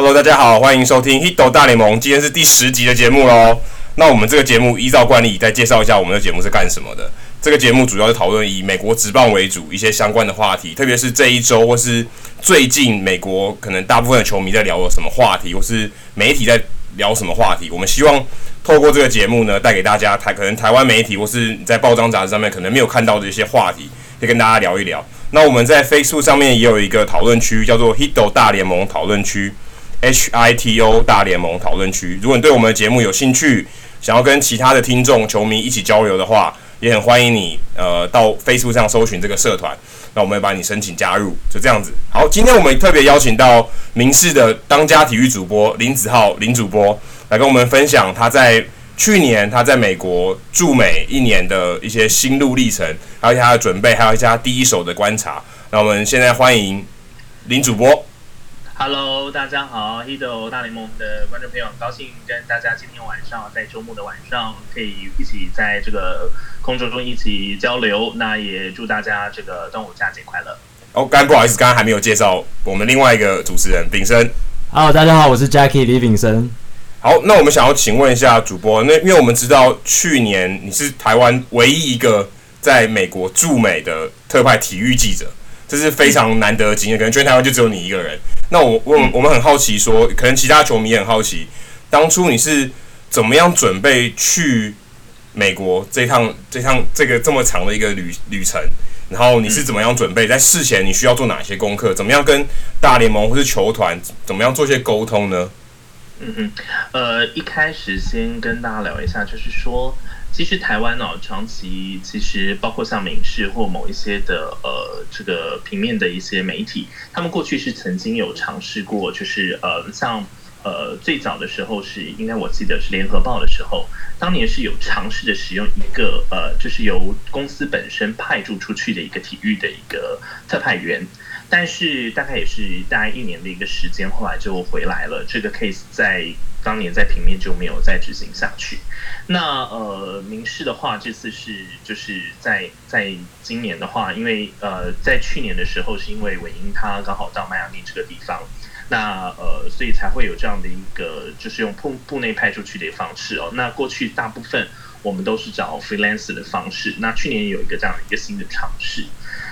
Hello，大家好，欢迎收听《Hito 大联盟》，今天是第十集的节目喽。那我们这个节目依照惯例，再介绍一下我们的节目是干什么的。这个节目主要是讨论以美国职棒为主一些相关的话题，特别是这一周或是最近美国可能大部分的球迷在聊什么话题，或是媒体在聊什么话题。我们希望透过这个节目呢，带给大家台可能台湾媒体或是你在报章杂志上面可能没有看到的一些话题，可以跟大家聊一聊。那我们在 Facebook 上面也有一个讨论区，叫做 Hito 大联盟讨论区。H I T O 大联盟讨论区，如果你对我们的节目有兴趣，想要跟其他的听众、球迷一起交流的话，也很欢迎你呃到 Facebook 上搜寻这个社团，那我们会把你申请加入，就这样子。好，今天我们特别邀请到明视的当家体育主播林子浩林主播来跟我们分享他在去年他在美国驻美一年的一些心路历程，还有他的准备，还有一下第一手的观察。那我们现在欢迎林主播。Hello，大家好，Hido 大联盟的观众朋友，很高兴跟大家今天晚上在周末的晚上可以一起在这个空中中一起交流。那也祝大家这个端午佳节快乐。哦，刚不好意思，刚刚还没有介绍我们另外一个主持人炳生。Hello，大家好，我是 Jackie 李炳生。好，那我们想要请问一下主播，那因为我们知道去年你是台湾唯一一个在美国驻美的特派体育记者。这是非常难得的经验，可能全台湾就只有你一个人。那我我我们很好奇说，说可能其他球迷也很好奇，当初你是怎么样准备去美国这趟这趟这个这么长的一个旅旅程？然后你是怎么样准备？在事前你需要做哪些功课？怎么样跟大联盟或是球团怎么样做一些沟通呢？嗯嗯，呃，一开始先跟大家聊一下，就是说。其实台湾哦，长期其实包括像民视或某一些的呃这个平面的一些媒体，他们过去是曾经有尝试过，就是呃像呃最早的时候是应该我记得是联合报的时候，当年是有尝试着使用一个呃就是由公司本身派驻出去的一个体育的一个特派员，但是大概也是大概一年的一个时间，后来就回来了。这个 case 在。当年在平面就没有再执行下去。那呃，民视的话，这次是就是在在今年的话，因为呃，在去年的时候是因为韦英他刚好到迈阿密这个地方，那呃，所以才会有这样的一个就是用部部内派出去的方式哦。那过去大部分我们都是找 freelancer 的方式，那去年有一个这样的一个新的尝试。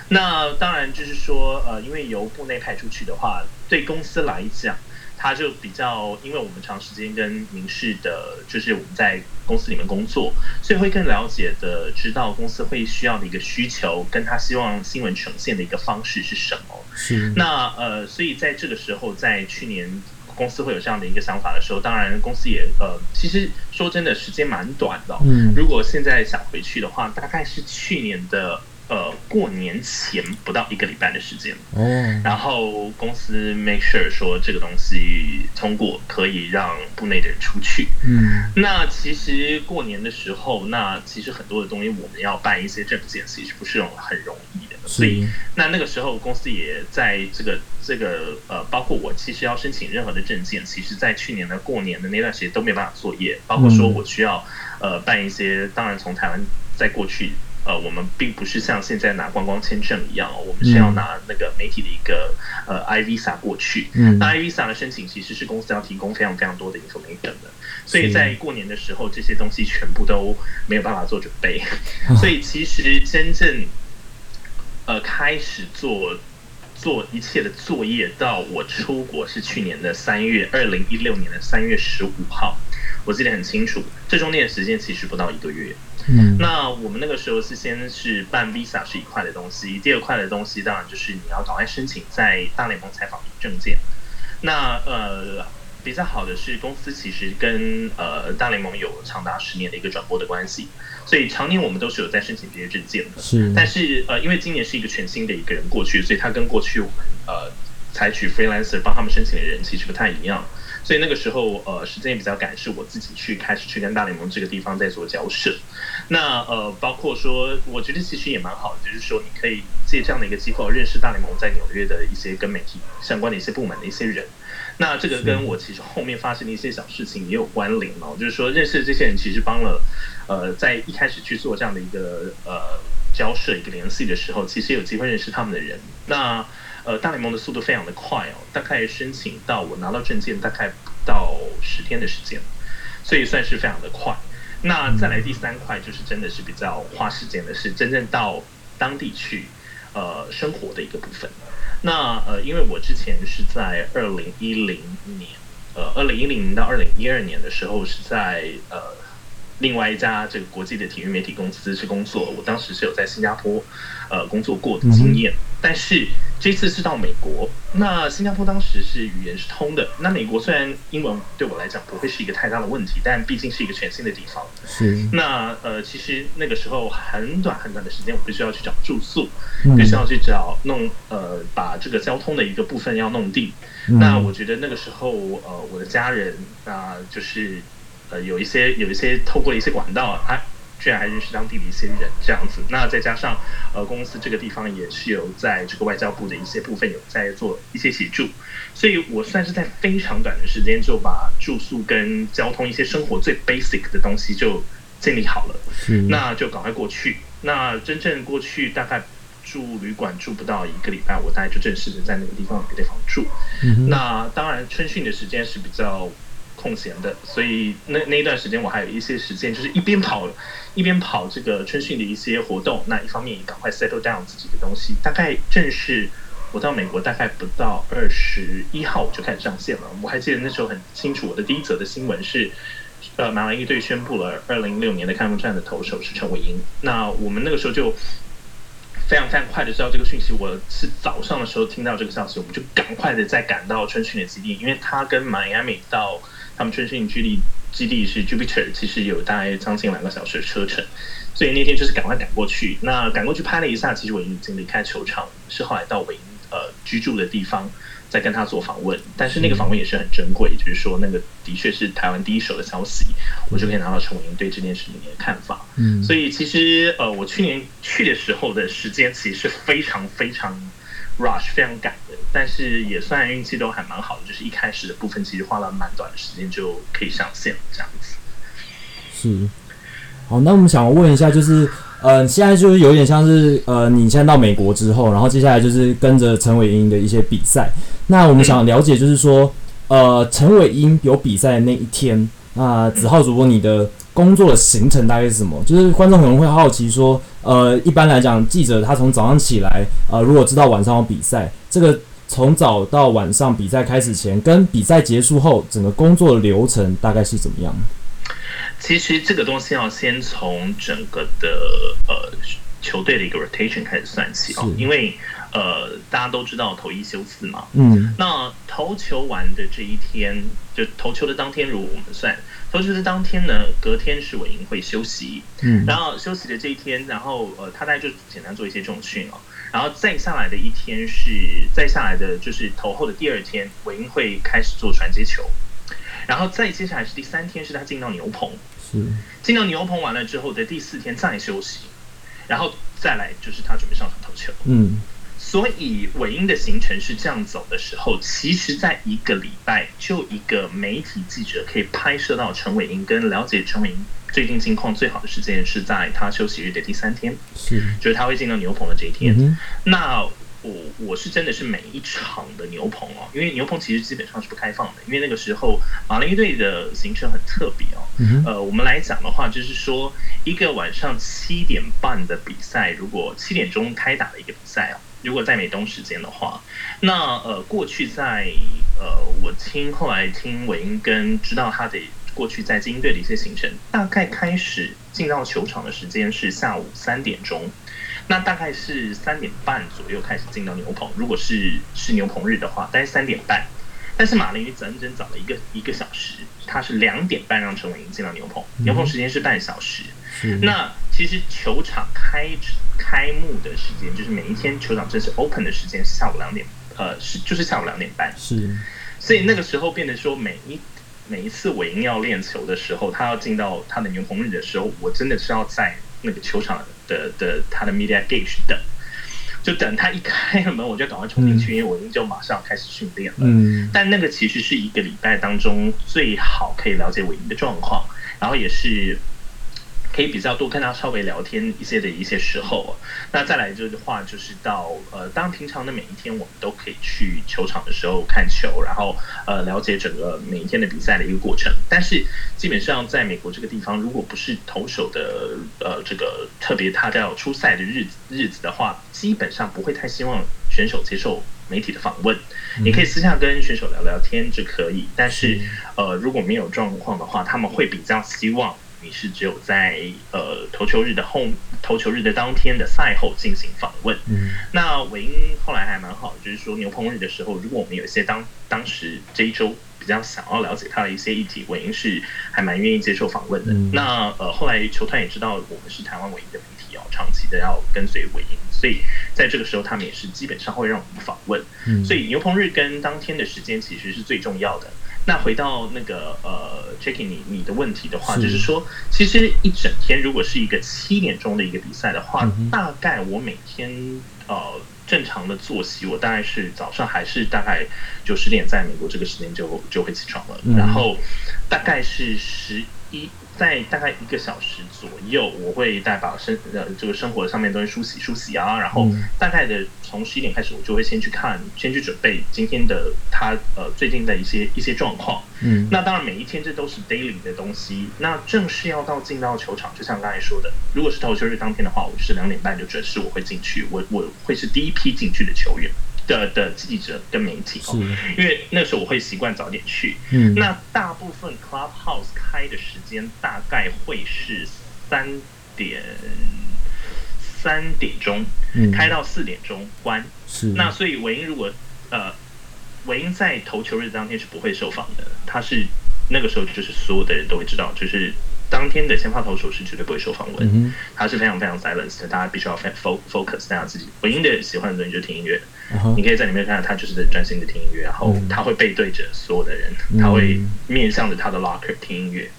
那当然就是说呃，因为由部内派出去的话，对公司来讲。他就比较，因为我们长时间跟民事的，就是我们在公司里面工作，所以会更了解的知道公司会需要的一个需求，跟他希望新闻呈现的一个方式是什么。是。那呃，所以在这个时候，在去年公司会有这样的一个想法的时候，当然公司也呃，其实说真的，时间蛮短的。嗯。如果现在想回去的话，大概是去年的。呃，过年前不到一个礼拜的时间，嗯，然后公司 make sure 说这个东西通过，可以让部内的人出去，嗯，那其实过年的时候，那其实很多的东西我们要办一些证件，其实不是很容易的，所以那那个时候公司也在这个这个呃，包括我其实要申请任何的证件，其实在去年的过年的那段时间都没办法作业，包括说我需要呃办一些，当然从台湾再过去。呃，我们并不是像现在拿观光签证一样，我们是要拿那个媒体的一个呃 I Visa 过去。嗯，那 I Visa 的申请其实是公司要提供非常非常多的 information 的，所以在过年的时候，这些东西全部都没有办法做准备。所以其实真正呃开始做做一切的作业，到我出国是去年的三月，二零一六年的三月十五号，我记得很清楚。这中间的时间其实不到一个月。嗯，那我们那个时候是先是办 Visa 是一块的东西，第二块的东西当然就是你要赶快申请在大联盟采访的证件。那呃比较好的是公司其实跟呃大联盟有长达十年的一个转播的关系，所以常年我们都是有在申请这些证件的。是，但是呃因为今年是一个全新的一个人过去，所以他跟过去我们呃采取 freelancer 帮他们申请的人其实不太一样。所以那个时候，呃，时间也比较赶，是我自己去开始去跟大联盟这个地方在做交涉。那呃，包括说，我觉得其实也蛮好的，就是说你可以借这样的一个机会认识大联盟在纽约的一些跟媒体相关的一些部门的一些人。那这个跟我其实后面发生的一些小事情也有关联哦，就是说认识这些人其实帮了，呃，在一开始去做这样的一个呃交涉一个联系的时候，其实有机会认识他们的人。那。呃，大联盟的速度非常的快哦，大概申请到我拿到证件大概不到十天的时间，所以算是非常的快。那再来第三块就是真的是比较花时间的是真正到当地去呃生活的一个部分。那呃，因为我之前是在二零一零年，呃，二零一零年到二零一二年的时候是在呃。另外一家这个国际的体育媒体公司去工作，我当时是有在新加坡，呃，工作过的经验。但是这次是到美国，那新加坡当时是语言是通的。那美国虽然英文对我来讲不会是一个太大的问题，但毕竟是一个全新的地方。是。那呃，其实那个时候很短很短的时间，我必须要去找住宿，必须要去找弄呃，把这个交通的一个部分要弄定。那我觉得那个时候呃，我的家人啊、呃，就是。呃，有一些有一些透过了一些管道，他居然还认识当地的一些人这样子。那再加上呃，公司这个地方也是有在这个外交部的一些部分有在做一些协助，所以我算是在非常短的时间就把住宿跟交通一些生活最 basic 的东西就建立好了。嗯，那就赶快过去。那真正过去大概住旅馆住不到一个礼拜，我大概就正式的在那个地方有个地方住。嗯，那当然春训的时间是比较。空闲的，所以那那一段时间我还有一些时间，就是一边跑一边跑这个春训的一些活动。那一方面也赶快 settle down 自己的东西。大概正是我到美国大概不到二十一号我就开始上线了。我还记得那时候很清楚，我的第一则的新闻是，呃，马林鱼队宣布了二零一六年的开幕战的投手是陈伟英。那我们那个时候就非常非常快的知道这个讯息。我是早上的时候听到这个消息，我们就赶快的再赶到春训的基地，因为他跟迈阿密到。他们春训基地基地是 Jupiter，其实有大概将近两个小时的车程，所以那天就是赶快赶过去。那赶过去拍了一下，其实我已经离开球场，是后来到韦英呃居住的地方，再跟他做访问。但是那个访问也是很珍贵，就是说那个的确是台湾第一手的消息，我就可以拿到陈伟英对这件事情的看法。嗯，所以其实呃，我去年去的时候的时间其实是非常非常。Rush 非常赶的，但是也算运气都还蛮好的，就是一开始的部分其实花了蛮短的时间就可以上线这样子。是，好，那我们想问一下，就是呃，现在就是有点像是呃，你现在到美国之后，然后接下来就是跟着陈伟英的一些比赛。那我们想了解，就是说，嗯、呃，陈伟英有比赛的那一天，那子浩主播你的。工作的行程大概是什么？就是观众可能会好奇说，呃，一般来讲，记者他从早上起来，呃，如果知道晚上有比赛，这个从早到晚上比赛开始前，跟比赛结束后，整个工作的流程大概是怎么样？其实这个东西要先从整个的呃球队的一个 rotation 开始算起哦，因为呃大家都知道投一休四嘛，嗯，那投球完的这一天，就投球的当天，如果我们算。投球的当天呢，隔天是韦英会休息，嗯，然后休息的这一天，然后呃，他大概就简单做一些重训哦，然后再下来的一天是再下来的就是投后的第二天，韦英会开始做传接球，然后再接下来是第三天是他进到牛棚，是。进到牛棚完了之后的第四天再休息，然后再来就是他准备上场投球，嗯。所以韦英的行程是这样走的时候，其实在一个礼拜，就一个媒体记者可以拍摄到陈伟英跟了解陈伟英最近近况最好的时间是在他休息日的第三天，是，就是他会进到牛棚的这一天。嗯、那我我是真的是每一场的牛棚哦，因为牛棚其实基本上是不开放的，因为那个时候马林鱼队的行程很特别哦。嗯、呃，我们来讲的话，就是说一个晚上七点半的比赛，如果七点钟开打的一个比赛哦。如果在美东时间的话，那呃，过去在呃，我听后来听韦英跟知道他的过去在金队的一些行程，大概开始进到球场的时间是下午三点钟，那大概是三点半左右开始进到牛棚。如果是是牛棚日的话，大概三点半。但是马林鱼整整早了一个一个小时，他是两点半让陈伟英进到牛棚，牛棚时间是半小时。嗯、那其实球场开开幕的时间，就是每一天球场正式 open 的时间是下午两点，呃，是就是下午两点半。是，所以那个时候变得说，每一每一次韦英要练球的时候，他要进到他的牛棚日的时候，我真的是要在那个球场的的他的 media gate 等，就等他一开了门，我就赶快冲进去，嗯、因为韦英就马上开始训练了。嗯，但那个其实是一个礼拜当中最好可以了解韦英的状况，然后也是。可以比较多跟他稍微聊天一些的一些时候，那再来就是话就是到呃，当平常的每一天我们都可以去球场的时候看球，然后呃了解整个每一天的比赛的一个过程。但是基本上在美国这个地方，如果不是投手的呃这个特别他要出赛的日子日子的话，基本上不会太希望选手接受媒体的访问。你可以私下跟选手聊聊天就可以，但是呃如果没有状况的话，他们会比较希望。你是只有在呃投球日的后投球日的当天的赛后进行访问。嗯，那韦英后来还蛮好，就是说牛棚日的时候，如果我们有一些当当时这一周比较想要了解他的一些议题，韦英是还蛮愿意接受访问的。嗯、那呃后来球团也知道我们是台湾唯一的媒体哦，长期的要跟随韦英，所以在这个时候他们也是基本上会让我们访问。嗯，所以牛棚日跟当天的时间其实是最重要的。那回到那个呃 j a c k i e 你你的问题的话，是。就是说，其实一整天如果是一个七点钟的一个比赛的话，嗯、大概我每天呃正常的作息，我大概是早上还是大概九十点，在美国这个时间就就会起床了，嗯、然后大概是十一。在大概一个小时左右，我会再把生呃这个生活上面的东西梳洗梳洗啊，然后大概的从十一点开始，我就会先去看，先去准备今天的他呃最近的一些一些状况。嗯，那当然每一天这都是 daily 的东西。那正式要到进到球场，就像刚才说的，如果是投球日当天的话，我是两点半就准时我会进去，我我会是第一批进去的球员。的的记者跟媒体哦，因为那时候我会习惯早点去。嗯，那大部分 Clubhouse 开的时间大概会是三点三点钟，开到四点钟关。是，那所以韦英如果呃，韦英在投球日当天是不会受访的，他是那个时候就是所有的人都会知道，就是。当天的先发投手是绝对不会受访问，嗯、他是非常非常 silence 的，大家必须要 focus 大家自己。韦英的喜欢的东西就是听音乐，你可以在里面看到他就是在专心的听音乐，然后他会背对着所有的人，嗯、他会面向着他的 locker 听音乐。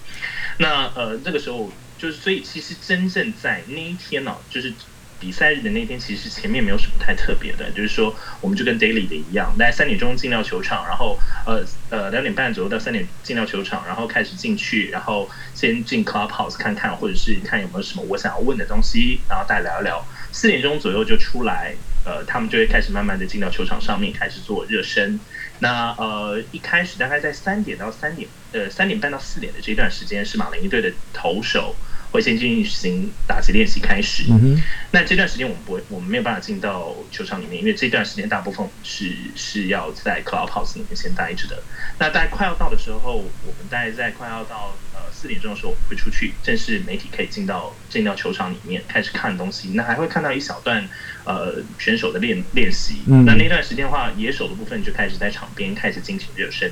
那呃，那个时候就是，所以其实真正在那一天呢、啊，就是。比赛日的那天，其实前面没有什么太特别的，就是说，我们就跟 daily 的一样，大概三点钟进到球场，然后呃呃两点半左右到三点进到球场，然后开始进去，然后先进 clubhouse 看看，或者是看有没有什么我想要问的东西，然后再聊一聊。四点钟左右就出来，呃，他们就会开始慢慢的进到球场上面开始做热身。那呃一开始大概在三点到三点，呃三点半到四点的这段时间是马林鱼队的投手。会先进行打击练习开始，嗯、哼那这段时间我们不会，我们没有办法进到球场里面，因为这段时间大部分是是要在 clubhouse 里面先待着的。那大概快要到的时候，我们大概在快要到呃四点钟的时候，我们会出去，正式媒体可以进到进到球场里面开始看东西。那还会看到一小段呃选手的练练习。嗯、那那段时间的话，野手的部分就开始在场边开始进行热身。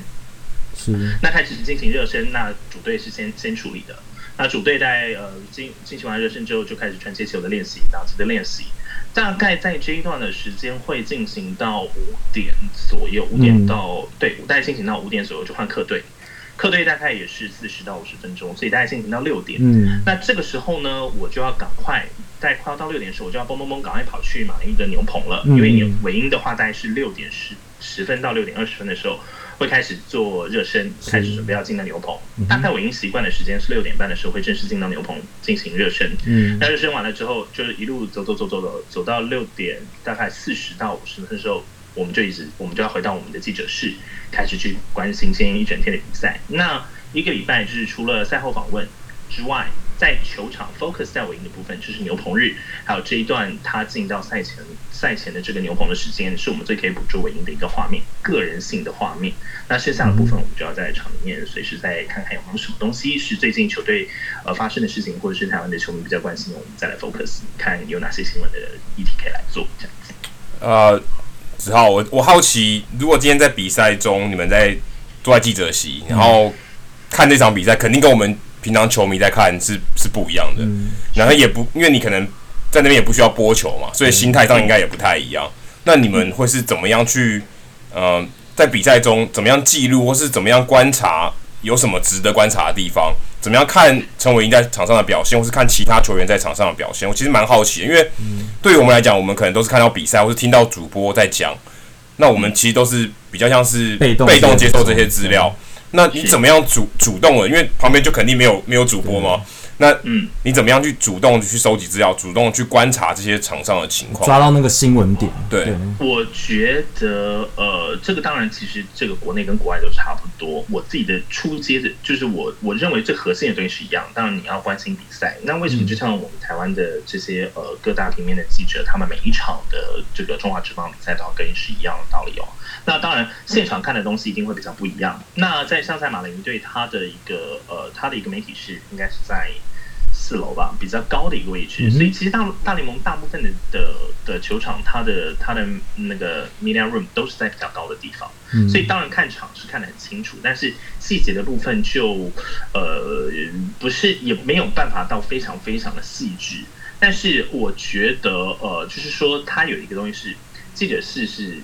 是。那开始进行热身，那主队是先先处理的。那主队在呃进进行完热身之后，就开始传接球的练习，打击的练习。大概在这一段的时间会进行到五点左右，五点到、嗯、对，大概进行到五点左右就换客队。客队大概也是四十到五十分钟，所以大概进行到六点。嗯，那这个时候呢，我就要赶快在快要到六点的时候，我就要嘣嘣嘣赶快跑去马林鱼的牛棚了，嗯、因为你尾音的话大概是六点十十分到六点二十分的时候。会开始做热身，开始准备要进到牛棚。嗯、大概我已经习惯的时间是六点半的时候会正式进到牛棚进行热身。嗯，那热身完了之后，就是一路走走走走走，走到六点大概四十到五十分的时候，我们就一直我们就要回到我们的记者室，开始去关心今天一整天的比赛。那一个礼拜就是除了赛后访问之外。在球场 focus 在韦英的部分，就是牛棚日，还有这一段他进到赛前赛前的这个牛棚的时间，是我们最可以捕捉韦英的一个画面，个人性的画面。那剩下的部分，我们就要在场里面随时再看看有没有什么东西是最近球队呃发生的事情，或者是台湾的球迷比较关心的，我们再来 focus 看有哪些新闻的议题可以来做这样子。呃，子浩，我我好奇，如果今天在比赛中你们在坐在记者席，然后看这场比赛，肯定跟我们。平常球迷在看是是不一样的，嗯、然后也不因为你可能在那边也不需要播球嘛，所以心态上应该也不太一样。嗯、那你们会是怎么样去，呃，在比赛中怎么样记录，或是怎么样观察，有什么值得观察的地方？怎么样看陈伟霆在场上的表现，或是看其他球员在场上的表现？我其实蛮好奇的，因为对于我们来讲，我们可能都是看到比赛，或是听到主播在讲，那我们其实都是比较像是被动接受这些资料。那你怎么样主主动了？因为旁边就肯定没有没有主播嘛。那嗯，你怎么样去主动去收集资料，主动去观察这些场上的情况，抓到那个新闻点？对，对我觉得呃，这个当然其实这个国内跟国外都差不多。我自己的初阶的，就是我我认为最核心的东西是一样。当然你要关心比赛，那为什么就像我们台湾的这些呃各大平面的记者，他们每一场的这个中华职棒比赛都要跟是一样的道理哦？那当然现场看的东西一定会比较不一样。那在上赛马林队，他的一个呃他的一个媒体是应该是在。四楼吧，比较高的一个位置，所以其实大大联盟大部分的的的球场，它的它的那个 media room 都是在比较高的地方，所以当然看场是看得很清楚，但是细节的部分就呃不是也没有办法到非常非常的细致，但是我觉得呃就是说它有一个东西是记者室是。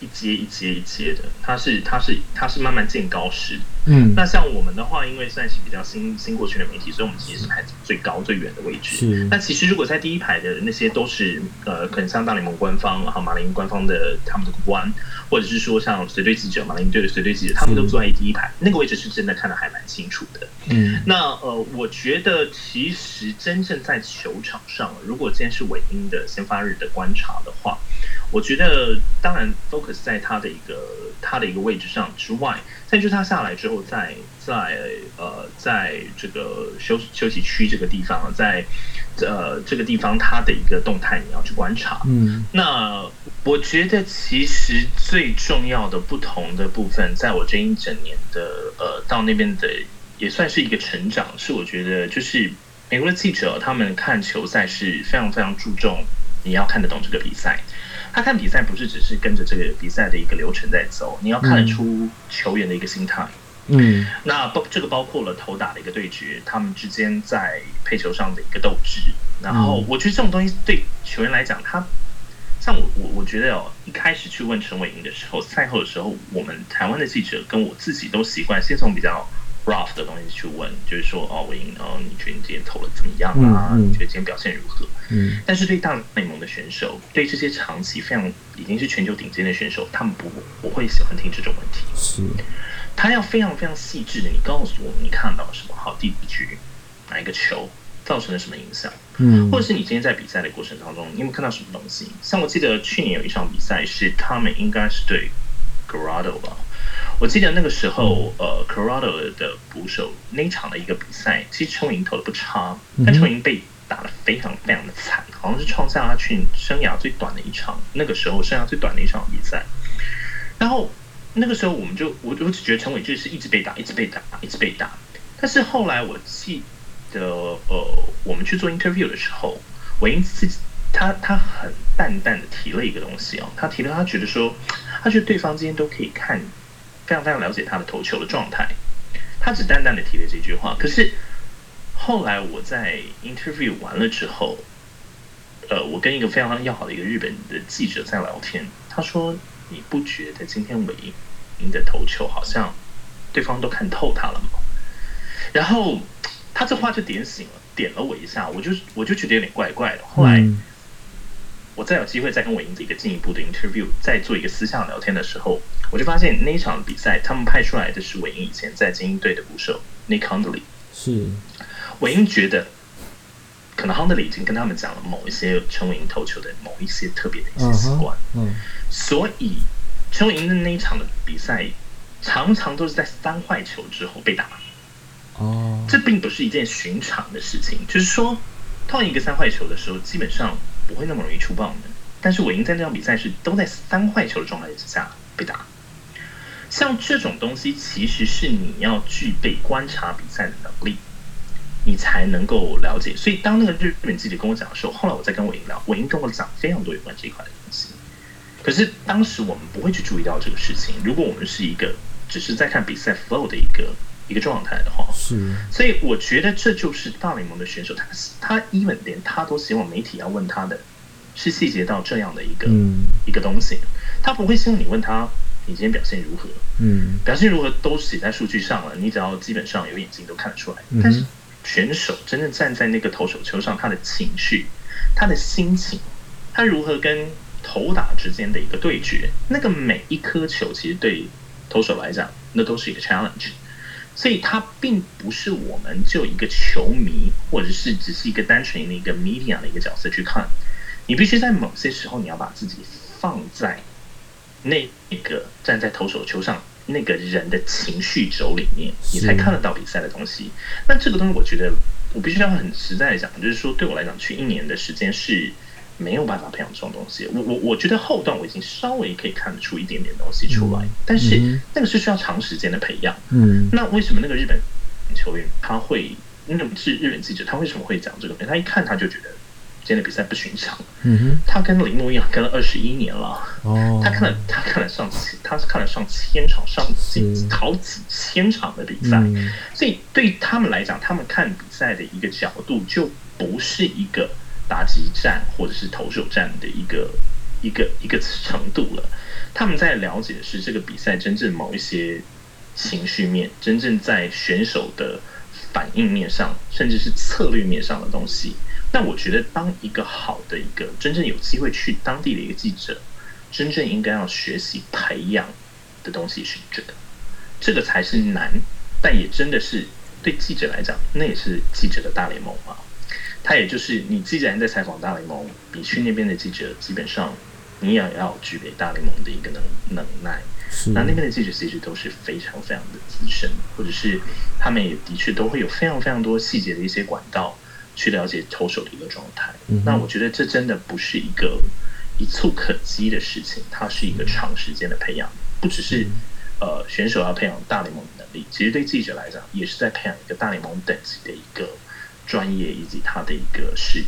一阶一阶一阶的，它是它是它是慢慢建高式。嗯，那像我们的话，因为算是比较新新过去的媒体，所以我们其实是排最高最远的位置。是。那其实如果在第一排的那些都是呃，可能像大联盟官方，然后马林官方的他们的官，或者是说像随队记者、马林队的随队记者，他们都坐在第一排，那个位置是真的看得还蛮清楚的。嗯。那呃，我觉得其实真正在球场上，如果今天是韦英的先发日的观察的话。我觉得，当然 focus 在他的一个他的一个位置上之外，再就是他下来之后在，在在呃，在这个休休息区这个地方，在呃这个地方他的一个动态你要去观察。嗯，那我觉得其实最重要的不同的部分，在我这一整年的呃到那边的也算是一个成长，是我觉得就是美国的记者他们看球赛是非常非常注重你要看得懂这个比赛。他看比赛不是只是跟着这个比赛的一个流程在走，你要看得出球员的一个心态。嗯，那包这个包括了投打的一个对决，他们之间在配球上的一个斗志。然后我觉得这种东西对球员来讲，他像我我我觉得哦，一开始去问陈伟霆的时候，赛后的时候，我们台湾的记者跟我自己都习惯先从比较。Rough 的东西去问，就是说哦，我赢，哦，你觉得你今天投了怎么样啊？嗯嗯、你觉得今天表现如何？嗯，但是对大联盟的选手，对这些长期非常已经是全球顶尖的选手，他们不不会喜欢听这种问题。是，他要非常非常细致的，你告诉我你看到了什么？好，第一局哪一个球造成了什么影响？嗯，或者是你今天在比赛的过程当中，你有没有看到什么东西？像我记得去年有一场比赛是他们应该是对 Colorado 吧。我记得那个时候，呃，Colorado 的捕手那一场的一个比赛，其实陈伟殷投的不差，但陈伟殷被打的非常非常的惨，好像是创下他去生涯最短的一场，那个时候生涯最短的一场比赛。然后那个时候我们就，我我只觉得陈伟殷是一直被打，一直被打，一直被打。但是后来我记得，呃，我们去做 interview 的时候，我因自己他他很淡淡的提了一个东西哦，他提了他觉得说，他觉得对方今天都可以看。非常非常了解他的投球的状态，他只淡淡的提了这句话。可是后来我在 interview 完了之后，呃，我跟一个非常要好的一个日本的记者在聊天，他说：“你不觉得今天韦英的投球好像对方都看透他了吗？”然后他这话就点醒了，点了我一下，我就我就觉得有点怪怪的。后来我再有机会再跟韦英的一个进一步的 interview，再做一个私下聊天的时候。我就发现那一场比赛，他们派出来的是韦英以前在精英队的捕手 Nick Hundley。是，韦英觉得可能 Hundley 已经跟他们讲了某一些陈伟英投球的某一些特别的一些习惯。嗯，所以陈伟英的那一场的比赛，常常都是在三坏球之后被打。哦，这并不是一件寻常的事情，就是说，碰一个三坏球的时候，基本上不会那么容易出棒的。但是韦英在那场比赛是都在三坏球的状态之下被打。像这种东西，其实是你要具备观察比赛的能力，你才能够了解。所以，当那个日本记者跟我讲的时候，后来我再跟韦英聊，韦英跟我讲非常多有关这一块的东西。可是当时我们不会去注意到这个事情。如果我们是一个只是在看比赛 flow 的一个一个状态的话，是。所以我觉得这就是大联盟的选手，他他 even 连他都希望媒体要问他的，是细节到这样的一个、嗯、一个东西，他不会希望你问他。你今天表现如何？嗯，表现如何都写在数据上了，你只要基本上有眼睛都看得出来。但是选手真正站在那个投手球上，他的情绪、他的心情，他如何跟投打之间的一个对决，那个每一颗球其实对投手来讲，那都是一个 challenge。所以他并不是我们就一个球迷，或者是只是一个单纯的一个 media 的一个角色去看。你必须在某些时候，你要把自己放在那个站在投手球上那个人的情绪轴里面，你才看得到比赛的东西。那这个东西，我觉得我必须要很实在的讲，就是说对我来讲，去一年的时间是。没有办法培养这种东西，我我我觉得后段我已经稍微可以看得出一点点东西出来，嗯、但是那个是需要长时间的培养。嗯，那为什么那个日本球员他会，那个是日本记者，他为什么会讲这个？他一看他就觉得今天的比赛不寻常。嗯哼，他跟铃木一样跟了二十一年了。哦，他看了他看了上千，他是看了上千场上几好几千场的比赛，嗯、所以对他们来讲，他们看比赛的一个角度就不是一个。打击战或者是投手战的一个一个一个程度了，他们在了解的是这个比赛真正某一些情绪面，真正在选手的反应面上，甚至是策略面上的东西。那我觉得，当一个好的一个真正有机会去当地的一个记者，真正应该要学习培养的东西是这个，这个才是难，但也真的是对记者来讲，那也是记者的大联盟嘛。他也就是你，既然在采访大联盟，你去那边的记者，基本上你也要具备大联盟的一个能能耐。是那那边的记者其实都是非常非常的资深，或者是他们也的确都会有非常非常多细节的一些管道去了解投手的一个状态。嗯、那我觉得这真的不是一个一蹴可及的事情，它是一个长时间的培养，不只是呃选手要培养大联盟的能力，其实对记者来讲也是在培养一个大联盟等级的一个。专业以及他的一个事业。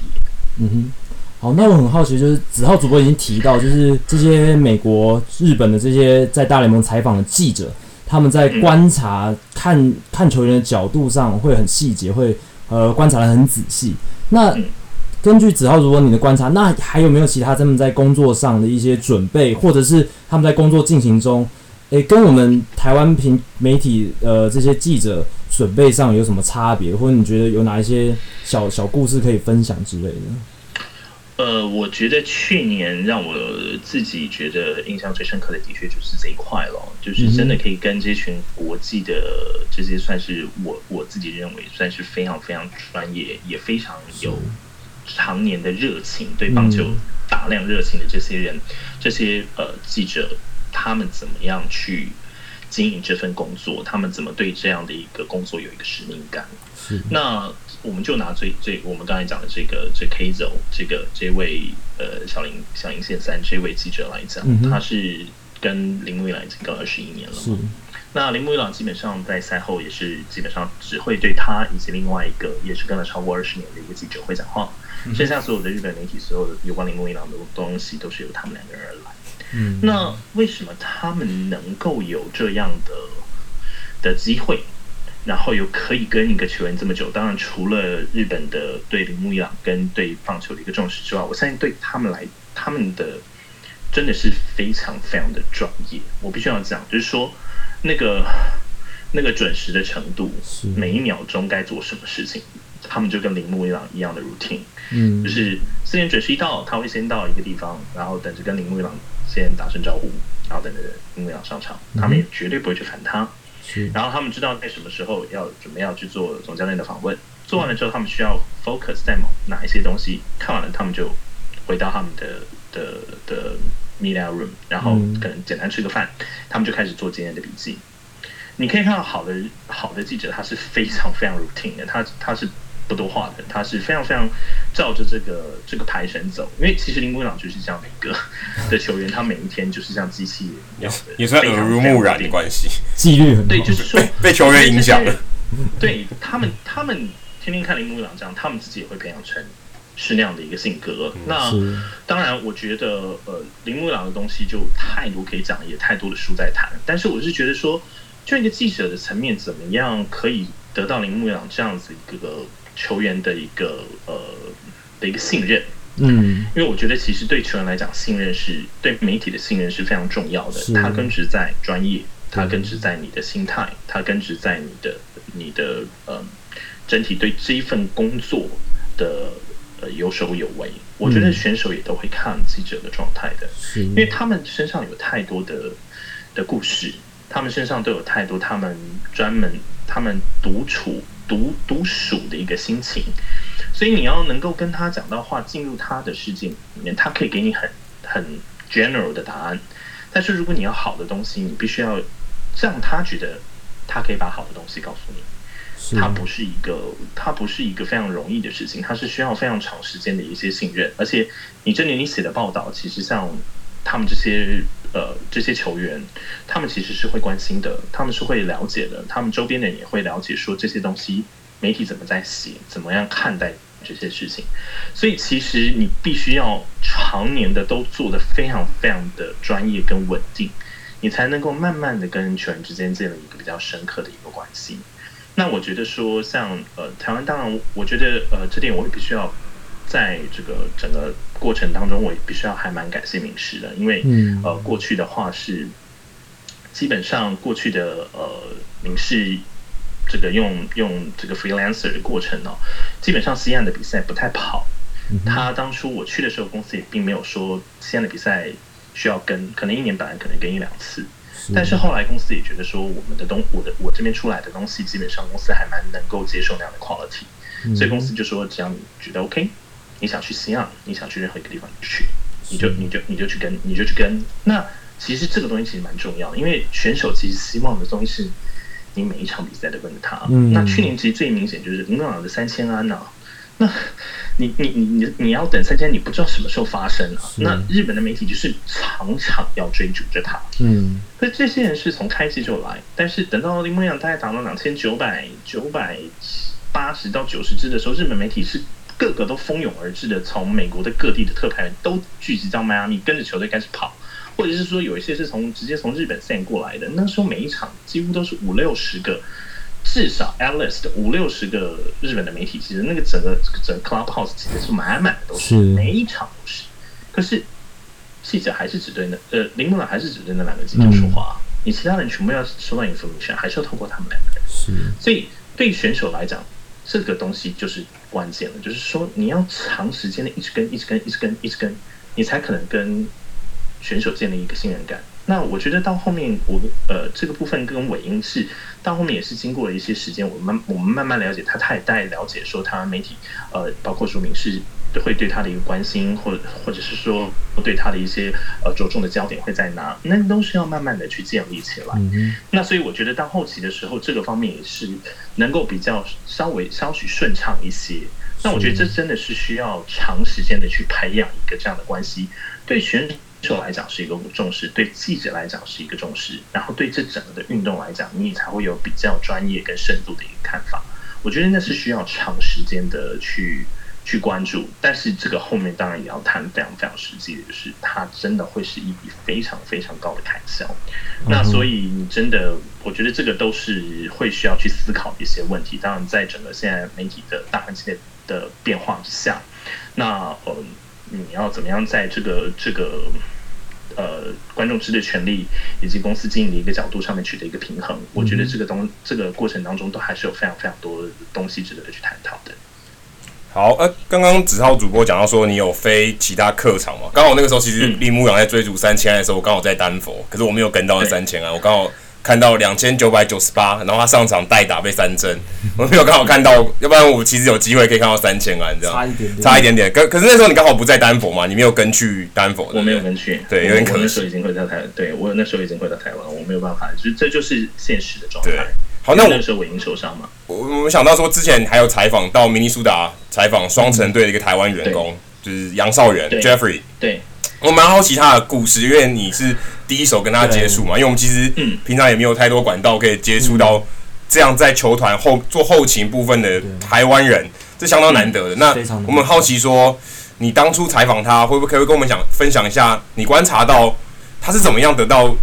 嗯哼，好，那我很好奇，就是子浩主播已经提到，就是这些美国、日本的这些在大联盟采访的记者，他们在观察、看、看球员的角度上会很细节，会呃观察得很仔细。那根据子浩主播你的观察，那还有没有其他他们在工作上的一些准备，或者是他们在工作进行中，诶，跟我们台湾平媒体呃这些记者？准备上有什么差别，或者你觉得有哪一些小小故事可以分享之类的？呃，我觉得去年让我自己觉得印象最深刻的，的确就是这一块了，就是真的可以跟这群国际的这些，算是我我自己认为算是非常非常专业，也非常有常年的热情，对棒球大量热情的这些人，这些呃记者，他们怎么样去？经营这份工作，他们怎么对这样的一个工作有一个使命感？是。那我们就拿最最我们刚才讲的这个这 Kazo 这个这位呃小林小林宪三这位记者来讲，嗯、他是跟铃木一朗已经搞二十一年了那铃木一朗基本上在赛后也是基本上只会对他以及另外一个也是跟了超过二十年的一个记者会讲话，嗯、剩下所有的日本媒体所有的有关铃木一朗的东西都是由他们两个人而来。嗯，那为什么他们能够有这样的的机会，然后又可以跟一个球员这么久？当然，除了日本的对铃木一朗跟对棒球的一个重视之外，我相信对他们来，他们的真的是非常非常的专业。我必须要讲，就是说那个那个准时的程度，每一秒钟该做什么事情，他们就跟铃木一朗一样的 routine。嗯，就是四点准时一到，他会先到一个地方，然后等着跟铃木一朗。先打声招呼，然后等着铃木一朗上场，他们也绝对不会去烦他。是，然后他们知道在什么时候要准备要去做总教练的访问，做完了之后，他们需要 focus 在某哪一些东西，看完了，他们就回到他们的的的 media room，然后可能简单吃个饭，他们就开始做今天的笔记。你可以看到好的好的记者，他是非常非常 routine 的，他他是。不多话的，他是非常非常照着这个这个排程走，因为其实林木一朗就是这样的一个 的球员，他每一天就是像机器人一样的，也算耳濡目染的关系，纪律很对，就是说被，被球员影响了。对他们，他们天天看林木一朗这样，他们自己也会培养成是那样的一个性格。嗯、那是当然，我觉得呃，林木朗的东西就太多可以讲，也太多的书在谈。但是我是觉得说，就一个记者的层面，怎么样可以得到林木朗这样子一个。球员的一个呃的一个信任，嗯，因为我觉得其实对球员来讲，信任是对媒体的信任是非常重要的。是它根植在专业，它根植在你的心态，它根植在你的你的呃整体对这一份工作的呃有手有为。我觉得选手也都会看记者的状态的，因为他们身上有太多的的故事。他们身上都有太多他们专门他们独处独独属的一个心情，所以你要能够跟他讲到话，进入他的世界里面，他可以给你很很 general 的答案。但是如果你要好的东西，你必须要让他觉得他可以把好的东西告诉你。它不是一个，它不是一个非常容易的事情，它是需要非常长时间的一些信任。而且，你这里你写的报道，其实像他们这些呃这些球员，他们其实是会关心的，他们是会了解的，他们周边的人也会了解，说这些东西媒体怎么在写，怎么样看待这些事情。所以，其实你必须要常年的都做得非常非常的专业跟稳定，你才能够慢慢的跟球员之间建立一个比较深刻的一个关系。那我觉得说像，呃台湾，当然，我觉得呃这点我也必须要在这个整个过程当中，我也必须要还蛮感谢名师的，因为呃过去的话是基本上过去的呃民视这个用用这个 freelancer 的过程呢，基本上西岸的比赛不太跑。他当初我去的时候，公司也并没有说西岸的比赛需要跟，可能一年本来可能跟一两次。但是后来公司也觉得说，我们的东，我的我这边出来的东西，基本上公司还蛮能够接受那样的 quality，嗯、所以公司就说，只要你觉得 OK，你想去西岸，你想去任何一个地方你去，你就你就你就去跟，你就去跟。那其实这个东西其实蛮重要的，因为选手其实希望的东西是，你每一场比赛都跟着他。嗯、那去年其实最明显就是英格朗的三千安呐、啊，那。你你你你你要等三千，你不知道什么时候发生啊？那日本的媒体就是场场要追逐着他。嗯，所以这些人是从开季就来，但是等到林梦阳大概打到两千九百九百八十到九十支的时候，日本媒体是个个都蜂拥而至的，从美国的各地的特派员都聚集到迈阿密，跟着球队开始跑，或者是说有一些是从直接从日本 send 过来的。那时候每一场几乎都是五六十个。至少 at least 五六十个日本的媒体，其实那个整个整个 clubhouse 其实是满满的，都是每一场都是。可是记者还是只对那呃林木朗还是只对那两个记者说话，你其他人全部要收到 information，还是要透过他们两个人。是，所以对选手来讲，这个东西就是关键了，就是说你要长时间的一直跟一直跟一直跟一直跟，你才可能跟选手建立一个信任感。那我觉得到后面，我呃这个部分跟尾音是到后面也是经过了一些时间，我们我们慢慢了解他，他也在了解说他媒体呃包括说明是会对他的一个关心，或者或者是说对他的一些呃着重的焦点会在哪，那都是要慢慢的去建立起来。嗯、那所以我觉得到后期的时候，这个方面也是能够比较稍微稍许顺畅一些。那我觉得这真的是需要长时间的去培养一个这样的关系，对选手来讲是一个重视，对记者来讲是一个重视，然后对这整个的运动来讲，你才会有比较专业跟深度的一个看法。我觉得那是需要长时间的去去关注，但是这个后面当然也要谈非常非常实际的，就是它真的会是一笔非常非常高的开销。那所以你真的，我觉得这个都是会需要去思考的一些问题。当然，在整个现在媒体的大环境的变化之下，那呃。你要怎么样在这个这个呃观众知的权利以及公司经营的一个角度上面取得一个平衡？我觉得这个东这个过程当中都还是有非常非常多的东西值得去探讨的。好，呃，刚刚子浩主播讲到说你有飞其他客场嘛？刚好那个时候其实立木阳在追逐三千安的时候，我刚好在丹佛，可是我没有跟到那三千安，我刚好。看到两千九百九十八，然后他上场代打被三振，我没有刚好看到，要不然我其实有机会可以看到三千安这样，差一点点，差一点点。可可是那时候你刚好不在丹佛嘛，你没有跟去丹佛，我没有跟去，对，有点可惜。我那时候已经回到台，对我那时候已经回到台湾，我没有办法，就这就是现实的状态。好，那我那时候我已经受伤嘛。我我想到说，之前还有采访到明尼苏达采访双城队的一个台湾员工，就是杨少元 Jeffrey，对。我蛮好奇他的故事，因为你是第一手跟他接触嘛。因为我们其实平常也没有太多管道可以接触到这样在球团后做后勤部分的台湾人，这相当难得的。那我们好奇说，你当初采访他，会不会可以跟我们讲分享一下你观察到他是怎么样得到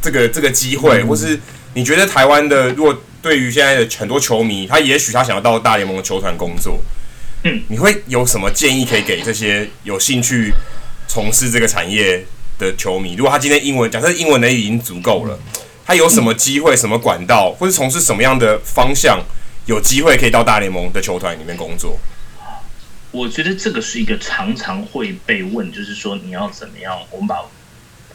这个这个机会，嗯、或是你觉得台湾的，如果对于现在的很多球迷，他也许他想要到大联盟的球团工作，嗯，你会有什么建议可以给这些有兴趣？从事这个产业的球迷，如果他今天英文，假设英文能力已经足够了，他有什么机会、什么管道，或者从事什么样的方向，有机会可以到大联盟的球团里面工作？我觉得这个是一个常常会被问，就是说你要怎么样？我们把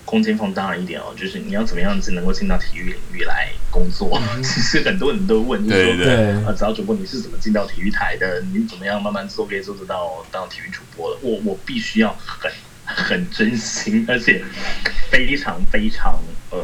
空间放大一点哦，就是你要怎么样子能够进到体育领域来工作？嗯、其实很多人都问，就是说，对啊，早主播你是怎么进到体育台的？你怎么样慢慢做可以做得到当体育主播的？我我必须要很很真心，而且非常非常呃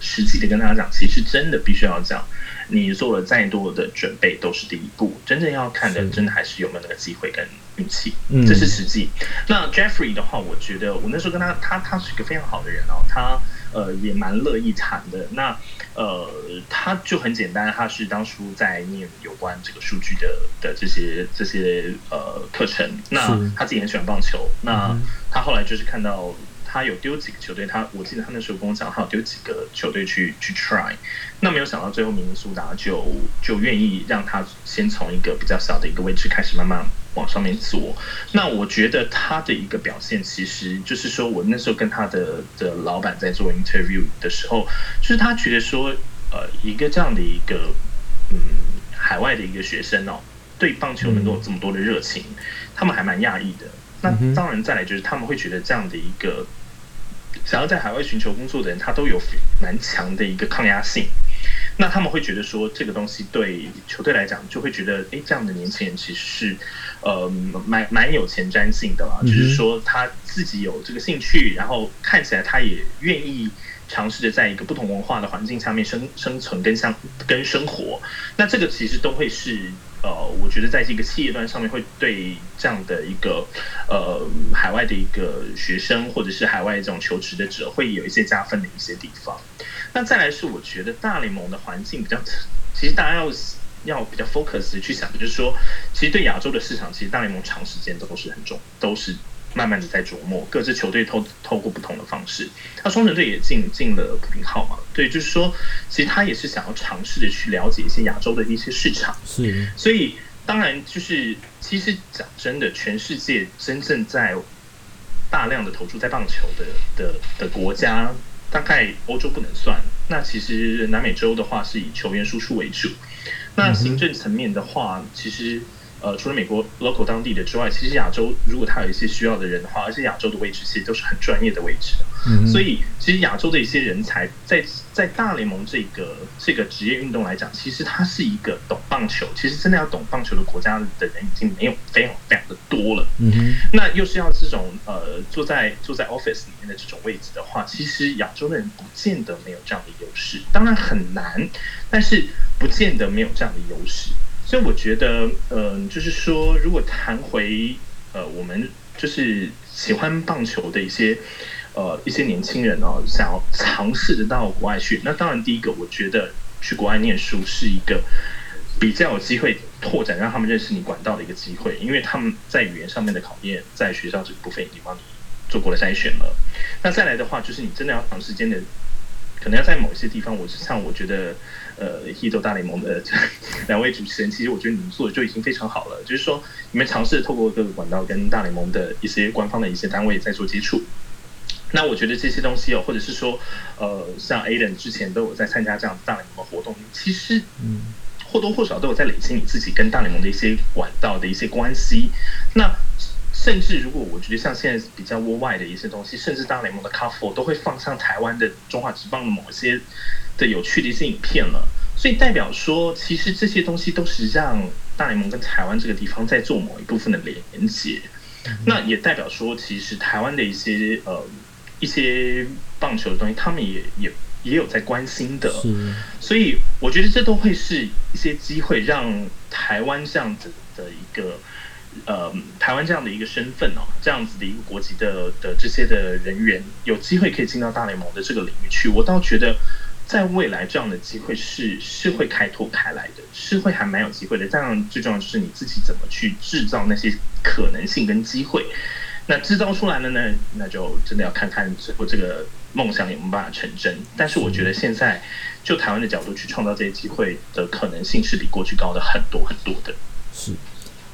实际的跟大家讲，其实真的必须要讲。你做了再多的准备都是第一步，真正要看的，真的还是有没有那个机会跟运气，嗯，这是实际。那 Jeffrey 的话，我觉得我那时候跟他，他他是一个非常好的人哦，他呃也蛮乐意谈的。那呃，他就很简单，他是当初在念有关这个数据的的这些这些呃课程，那他自己很喜欢棒球，那他后来就是看到。他有丢几个球队，他我记得他那时候跟我讲，他有丢几个球队去去 try，那没有想到最后明尼苏达就就愿意让他先从一个比较小的一个位置开始慢慢往上面做。那我觉得他的一个表现，其实就是说我那时候跟他的的老板在做 interview 的时候，就是他觉得说，呃，一个这样的一个嗯海外的一个学生哦，对棒球能够有这么多的热情，他们还蛮讶异的。那当然再来就是他们会觉得这样的一个。想要在海外寻求工作的人，他都有蛮强的一个抗压性。那他们会觉得说，这个东西对球队来讲，就会觉得，哎，这样的年轻人其实是，呃，蛮蛮有前瞻性的啦。嗯、就是说，他自己有这个兴趣，然后看起来他也愿意尝试着在一个不同文化的环境下面生生存跟相跟生活。那这个其实都会是。呃，我觉得在这个企业端上面，会对这样的一个呃海外的一个学生，或者是海外这种求职的者，会有一些加分的一些地方。那再来是，我觉得大联盟的环境比较，其实大家要要比较 focus 去想，就是说，其实对亚洲的市场，其实大联盟长时间都是很重，都是。慢慢的在琢磨，各支球队透透过不同的方式，那双城队也进进了普林号嘛，对，就是说，其实他也是想要尝试着去了解一些亚洲的一些市场，是，所以当然就是，其实讲真的，全世界真正在大量的投注在棒球的的的国家，大概欧洲不能算，那其实南美洲的话是以球员输出为主，那行政层面的话，其实。呃，除了美国 local 当地的之外，其实亚洲如果他有一些需要的人的话，而且亚洲的位置其实都是很专业的位置的，嗯，所以其实亚洲的一些人才在在大联盟这个这个职业运动来讲，其实它是一个懂棒球，其实真的要懂棒球的国家的人已经没有非常非常的多了，嗯，那又是要这种呃坐在坐在 office 里面的这种位置的话，其实亚洲的人不见得没有这样的优势，当然很难，但是不见得没有这样的优势。所以我觉得，嗯、就是说，如果谈回呃，我们就是喜欢棒球的一些呃一些年轻人哦，想要尝试着到国外去，那当然第一个，我觉得去国外念书是一个比较有机会拓展让他们认识你管道的一个机会，因为他们在语言上面的考验，在学校这个部分已经帮你做过了筛选了。那再来的话，就是你真的要长时间的，可能要在某一些地方，我像我觉得。呃，Hito 大联盟的 两位主持人，其实我觉得你们做的就已经非常好了。就是说，你们尝试透过各个管道跟大联盟的一些官方的一些单位在做接触。那我觉得这些东西哦，或者是说，呃，像 Aiden 之前都有在参加这样大联盟的活动，其实嗯，或多或少都有在累积你自己跟大联盟的一些管道的一些关系。那甚至如果我觉得像现在比较 worldwide 的一些东西，甚至大联盟的 cover 都会放上台湾的中华职棒的某些。的有趣的一些影片了，所以代表说，其实这些东西都是让大联盟跟台湾这个地方在做某一部分的连接。那也代表说，其实台湾的一些呃一些棒球的东西，他们也也也有在关心的。所以我觉得这都会是一些机会，让台湾这样子的一个呃台湾这样的一个身份哦，这样子的一个国籍的的这些的人员，有机会可以进到大联盟的这个领域去。我倒觉得。在未来，这样的机会是是会开拓开来的，是会还蛮有机会的。当然，最重要就是你自己怎么去制造那些可能性跟机会。那制造出来了呢，那就真的要看看最后这个梦想有没有办法成真。但是，我觉得现在就台湾的角度去创造这些机会的可能性是比过去高的很多很多的。是。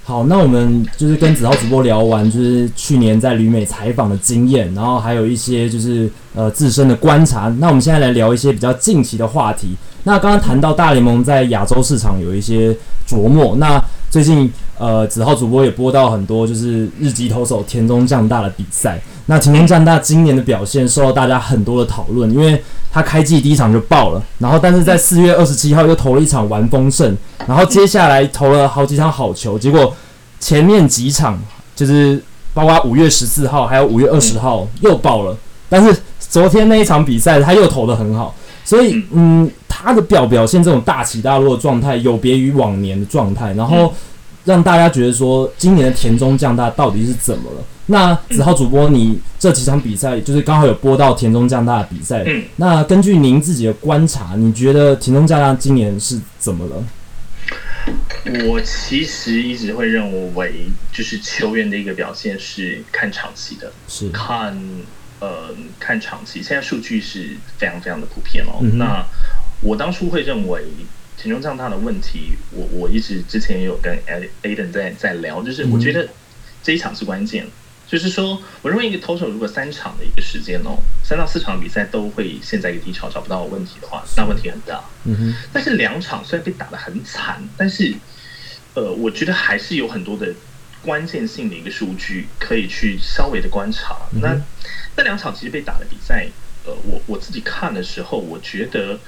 好，那我们就是跟子豪主播聊完，就是去年在旅美采访的经验，然后还有一些就是呃自身的观察。那我们现在来聊一些比较近期的话题。那刚刚谈到大联盟在亚洲市场有一些琢磨，那最近呃子浩主播也播到很多就是日籍投手田中将大的比赛。那田中将大今年的表现受到大家很多的讨论，因为他开季第一场就爆了，然后但是在四月二十七号又投了一场完封胜，然后接下来投了好几场好球，结果前面几场就是包括五月十四号还有五月二十号又爆了，但是昨天那一场比赛他又投的很好，所以嗯，他的表表现这种大起大落的状态有别于往年的状态，然后让大家觉得说今年的田中将大到底是怎么了？那子浩主播，你这几场比赛就是刚好有播到田中将大的比赛。嗯，那根据您自己的观察，你觉得田中将大今年是怎么了？我其实一直会认为，就是球员的一个表现是看长期的，是看呃看长期。现在数据是非常非常的普遍哦。嗯、那我当初会认为田中将大的问题，我我一直之前也有跟 Aden 在在聊，就是我觉得这一场是关键。就是说，我认为一个投手如果三场的一个时间哦，三到四场的比赛都会陷在一个低潮，找不到问题的话，那问题很大。嗯哼。但是两场虽然被打得很惨，但是，呃，我觉得还是有很多的关键性的一个数据可以去稍微的观察。嗯、那那两场其实被打的比赛，呃，我我自己看的时候，我觉得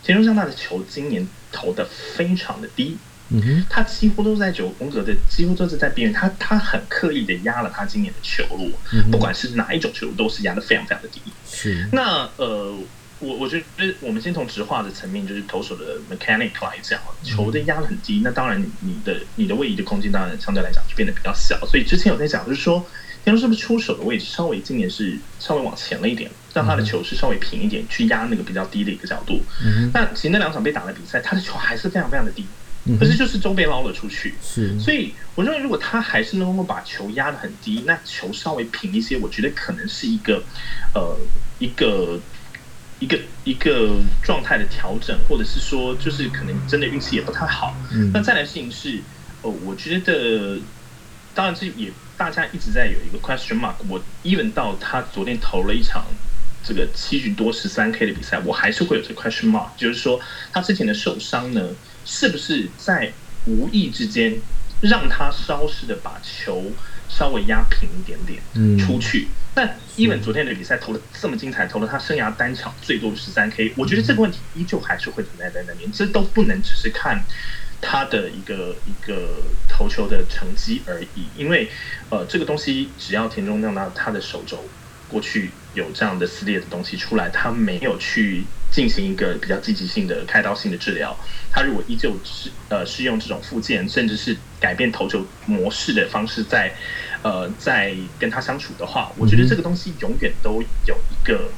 田中将大的球今年投的非常的低。嗯哼，他几乎都是在九宫格的，几乎都是在边缘。他他很刻意的压了他今年的球路，嗯、不管是哪一种球路，都是压的非常非常的低。是。那呃，我我觉得我们先从直化的层面，就是投手的 mechanic 来讲，球的压得很低，嗯、那当然你你的你的位移的空间当然相对来讲就变得比较小。所以之前有在讲，就是说，田中是不是出手的位置稍微今年是稍微往前了一点，让他的球是稍微平一点，去压那个比较低的一个角度。嗯。那其实那两场被打的比赛，他的球还是非常非常的低。可是就是都被捞了出去，是，所以我认为如果他还是能够把球压得很低，那球稍微平一些，我觉得可能是一个，呃，一个一个一个状态的调整，或者是说就是可能真的运气也不太好。嗯，那再来事情是，呃，我觉得当然这也大家一直在有一个 question mark。我 even 到他昨天投了一场这个七局多十三 K 的比赛，我还是会有这个 question mark，就是说他之前的受伤呢，是不是在无意之间让他稍事的把球稍微压平一点点出去？嗯、但伊文昨天的比赛投的这么精彩，投了他生涯单场最多的十三 K，我觉得这个问题依旧还是会存在在那边。这都不能只是看他的一个一个投球的成绩而已，因为呃，这个东西只要田中将大他的手肘过去有这样的撕裂的东西出来，他没有去。进行一个比较积极性的开刀性的治疗，他如果依旧是呃是用这种附件，甚至是改变投球模式的方式在呃在跟他相处的话，我觉得这个东西永远都有一个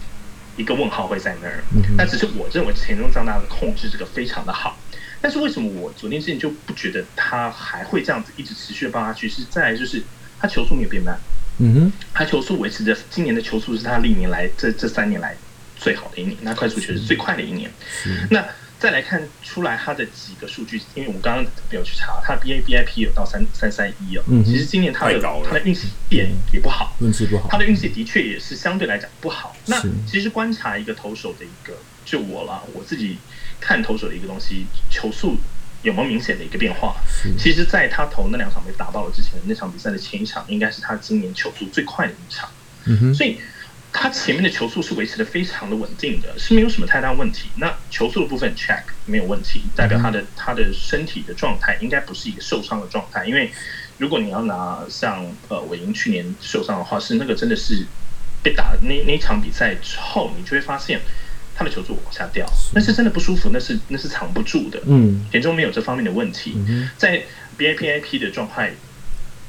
一个问号会在那儿。但只是我认为田中将大的控制这个非常的好，但是为什么我昨天之前就不觉得他还会这样子一直持续的帮他去？是再来就是他球速没有变慢，嗯哼，他球速维持着今年的球速是他历年来这这三年来。最好的一年，那快速球是最快的一年。那再来看出来他的几个数据，因为我们刚刚没有去查，他 B A B I P 有到三三三一哦。嗯，其实今年他的他的运气也也不好，运气不好。他的运气的确也是相对来讲不好。那其实观察一个投手的一个，就我啦，我自己看投手的一个东西，球速有没有明显的一个变化？其实，在他投那两场被打爆了之前，那场比赛的前一场，应该是他今年球速最快的一场。所以。他前面的球速是维持的非常的稳定的，是没有什么太大问题。那球速的部分 check 没有问题，代表他的他的身体的状态应该不是一个受伤的状态。因为如果你要拿像呃韦英去年受伤的话，是那个真的是被打那那场比赛之后，你就会发现他的球速往下掉，那是真的不舒服，那是那是藏不住的。嗯，田中没有这方面的问题，在 BAPIP 的状态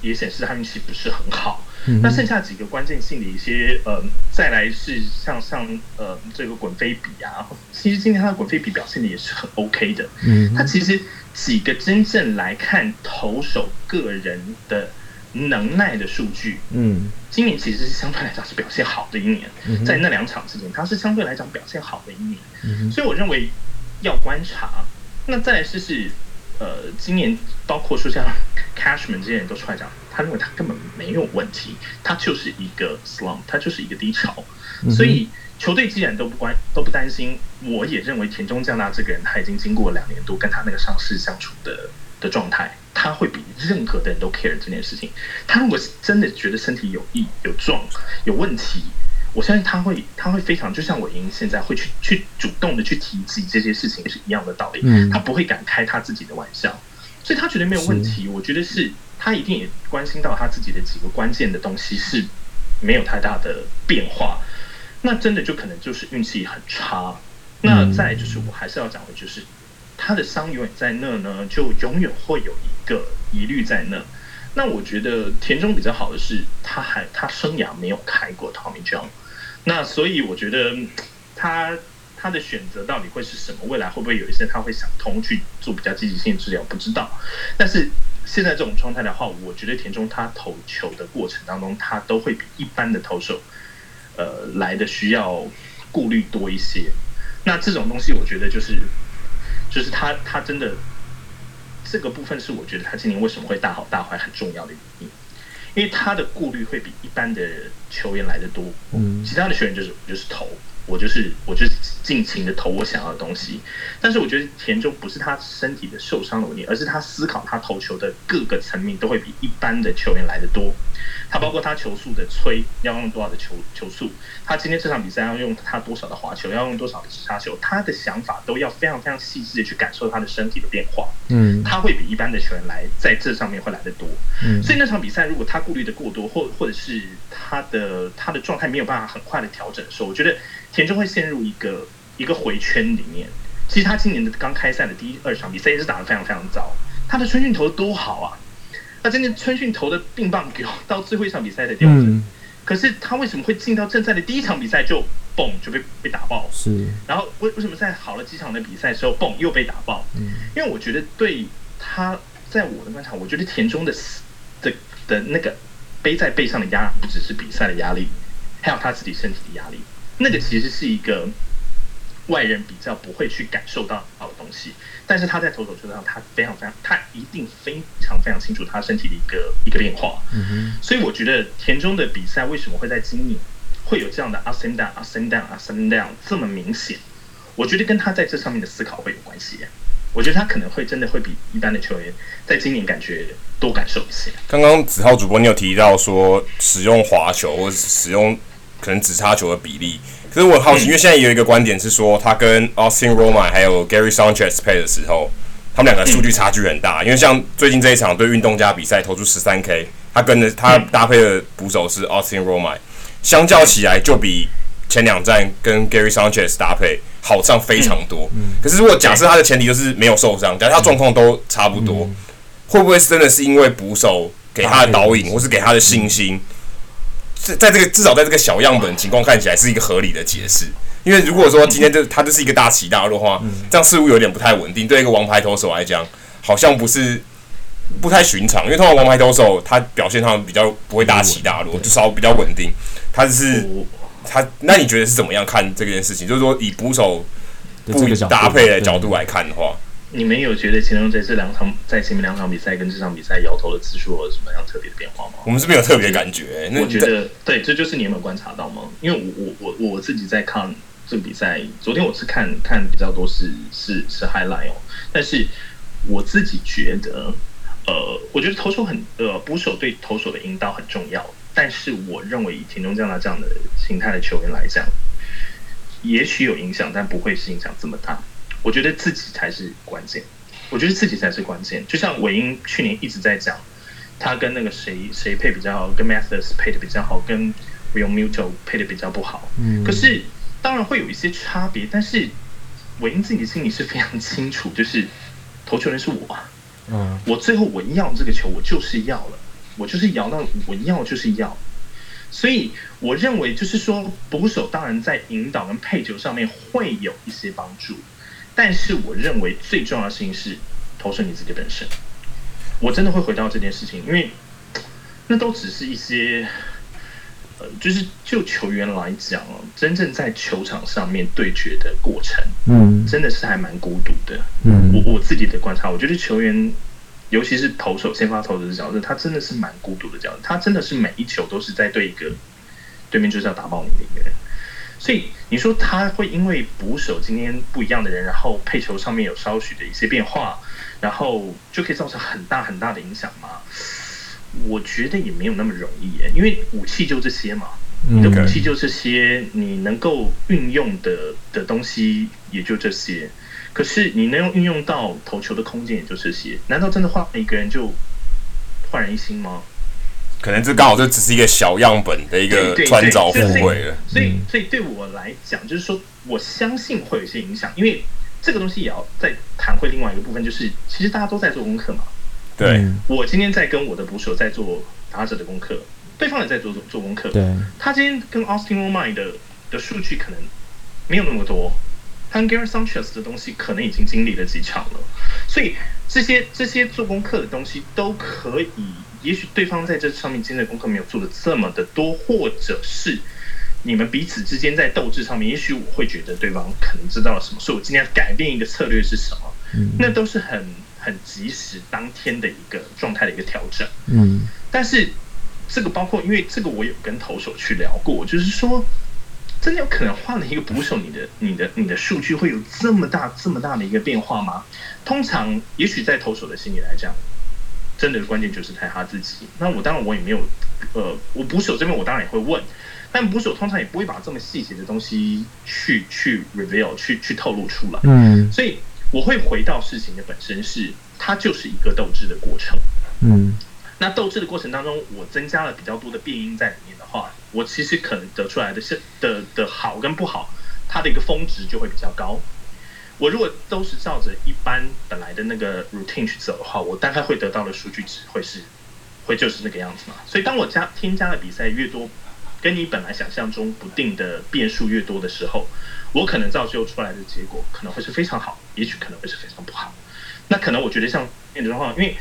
也显示他运气不是很好。那剩下几个关键性的一些，呃，再来是像像呃这个滚飞比啊，其实今天他的滚飞比表现的也是很 OK 的。嗯，他其实几个真正来看投手个人的能耐的数据，嗯，今年其实是相对来讲是表现好的一年，在那两场之间，他是相对来讲表现好的一年。所以我认为要观察。那再来是是。呃，今年包括说像 Cashman 这些人都出来讲，他认为他根本没有问题，他就是一个 slump，他就是一个低潮。嗯、所以球队既然都不关都不担心，我也认为田中将大这个人他已经经过两年多跟他那个伤势相处的的状态，他会比任何的人都 care 这件事情。他如果是真的觉得身体有异、有状、有问题，我相信他会，他会非常，就像我莹现在会去去主动的去提及这些事情是一样的道理。嗯，他不会敢开他自己的玩笑，所以他觉得没有问题。我觉得是他一定也关心到他自己的几个关键的东西是没有太大的变化。那真的就可能就是运气很差。那再就是我还是要讲的就是。他的伤永远在那呢，就永远会有一个疑虑在那。那我觉得田中比较好的是，他还他生涯没有开过 Tommy John，那所以我觉得他他的选择到底会是什么？未来会不会有一些他会想通去做比较积极性治疗？不知道。但是现在这种状态的话，我觉得田中他投球的过程当中，他都会比一般的投手呃来的需要顾虑多一些。那这种东西，我觉得就是。就是他，他真的这个部分是我觉得他今年为什么会大好大坏很重要的原因，因为他的顾虑会比一般的球员来的多。嗯，其他的球员就是就是投。我就是我就是尽情的投我想要的东西，但是我觉得田中不是他身体的受伤的问题，而是他思考他投球的各个层面都会比一般的球员来得多。他包括他球速的吹要用多少的球球速，他今天这场比赛要用他多少的滑球，要用多少的直插球，他的想法都要非常非常细致的去感受他的身体的变化。嗯，他会比一般的球员来在这上面会来得多。嗯，所以那场比赛如果他顾虑的过多，或或者是他的他的状态没有办法很快的调整的时候，我觉得。田中会陷入一个一个回圈里面。其实他今年的刚开赛的第一二场比赛也是打得非常非常糟。他的春训投的多好啊！他真的春训投的棒棒球，到最后一场比赛的掉分。嗯、可是他为什么会进到正赛的第一场比赛就嘣就被被打爆？是。然后为为什么在好了几场的比赛的时候嘣又被打爆？嗯。因为我觉得对他在我的观察，我觉得田中的的的那个背在背上的压不只是比赛的压力，还有他自己身体的压力。那个其实是一个外人比较不会去感受到好的东西，但是他在投手球上，他非常非常，他一定非常非常清楚他身体的一个一个变化。嗯哼。所以我觉得田中的比赛为什么会在今年会有这样的 up and down up and down up and down 这么明显？我觉得跟他在这上面的思考会有关系。我觉得他可能会真的会比一般的球员在今年感觉多感受一些。刚刚子浩主播你有提到说使用滑球或使用。可能只差球的比例，可是我很好奇，因为现在有一个观点是说，他跟 Austin Romine 还有 Gary Sanchez 配的时候，他们两个数据差距很大。因为像最近这一场对运动家比赛投出十三 K，他跟着他搭配的捕手是 Austin Romine，相较起来就比前两站跟 Gary Sanchez 搭配好上非常多。可是如果假设他的前提就是没有受伤，假设他状况都差不多，会不会真的是因为捕手给他的导引，或是给他的信心？在在这个至少在这个小样本情况看起来是一个合理的解释，因为如果说今天这他就是一个大起大落的话，这样似乎有点不太稳定。对一个王牌投手来讲，好像不是不太寻常，因为通常王牌投手他表现上比较不会大起大落，至少比较稳定。他是他，那你觉得是怎么样看这件事情？就是说以捕手不搭配的角度来看的话。你们有觉得田中在这两场在前面两场比赛跟这场比赛摇头的次数有什么样特别的变化吗？我们是没有特别感觉。我觉得对，这就是你有没有观察到吗？因为我我我我自己在看这个比赛，昨天我是看看比较多是是是 highlight 哦，但是我自己觉得，呃，我觉得投手很呃捕手对投手的引导很重要，但是我认为以田中这样的这样的形态的球员来讲，也许有影响，但不会是影响这么大。我觉得自己才是关键，我觉得自己才是关键。就像韦英去年一直在讲，他跟那个谁谁配比较好，跟 Mathis 配的比较好，跟 Realmuto 配的比较不好。嗯。可是当然会有一些差别，但是韦英自己心里是非常清楚，就是投球人是我。嗯。我最后我要这个球，我就是要了，我就是摇到我要就是要。所以我认为就是说，捕手当然在引导跟配球上面会有一些帮助。但是我认为最重要的事情是投射你自己本身。我真的会回到这件事情，因为那都只是一些，呃，就是就球员来讲哦，真正在球场上面对决的过程，嗯，真的是还蛮孤独的。嗯，我我自己的观察，我觉得球员，尤其是投手、先发投手的角色，他真的是蛮孤独的角色，他真的是每一球都是在对一个对面就是要打爆你的一个人。所以你说他会因为捕手今天不一样的人，然后配球上面有稍许的一些变化，然后就可以造成很大很大的影响吗？我觉得也没有那么容易耶，因为武器就这些嘛，你的武器就这些，你能够运用的的东西也就这些。可是你能用运用到投球的空间也就这些，难道真的换一个人就焕然一新吗？可能这刚好这只是一个小样本的一个穿凿附会了，所以所以对我来讲，就是说我相信会有一些影响，因为这个东西也要再谈回另外一个部分，就是其实大家都在做功课嘛。对，我今天在跟我的捕手在做打者的功课，对方也在做做功课。对，他今天跟 Austin Romine 的的数据可能没有那么多，他跟 Gary Sanchez 的东西可能已经经历了几场了，所以这些这些做功课的东西都可以。也许对方在这上面今天的功课没有做的这么的多，或者是你们彼此之间在斗志上面，也许我会觉得对方可能知道了什么，所以我今天要改变一个策略是什么，嗯，那都是很很及时当天的一个状态的一个调整，嗯，但是这个包括因为这个我有跟投手去聊过，就是说真的有可能换了一个捕手，你的你的你的数据会有这么大这么大的一个变化吗？通常也许在投手的心里来讲。真的关键就是在他自己。那我当然我也没有，呃，我捕手这边我当然也会问，但捕手通常也不会把这么细节的东西去去 reveal 去去透露出来。嗯，所以我会回到事情的本身是，它就是一个斗智的过程。嗯，那斗智的过程当中，我增加了比较多的变音在里面的话，我其实可能得出来的是的的好跟不好，它的一个峰值就会比较高。我如果都是照着一般本来的那个 routine 去走的话，我大概会得到的数据值会是，会就是那个样子嘛。所以当我加添加的比赛越多，跟你本来想象中不定的变数越多的时候，我可能造就出来的结果可能会是非常好，也许可能会是非常不好。那可能我觉得像面的状况，因为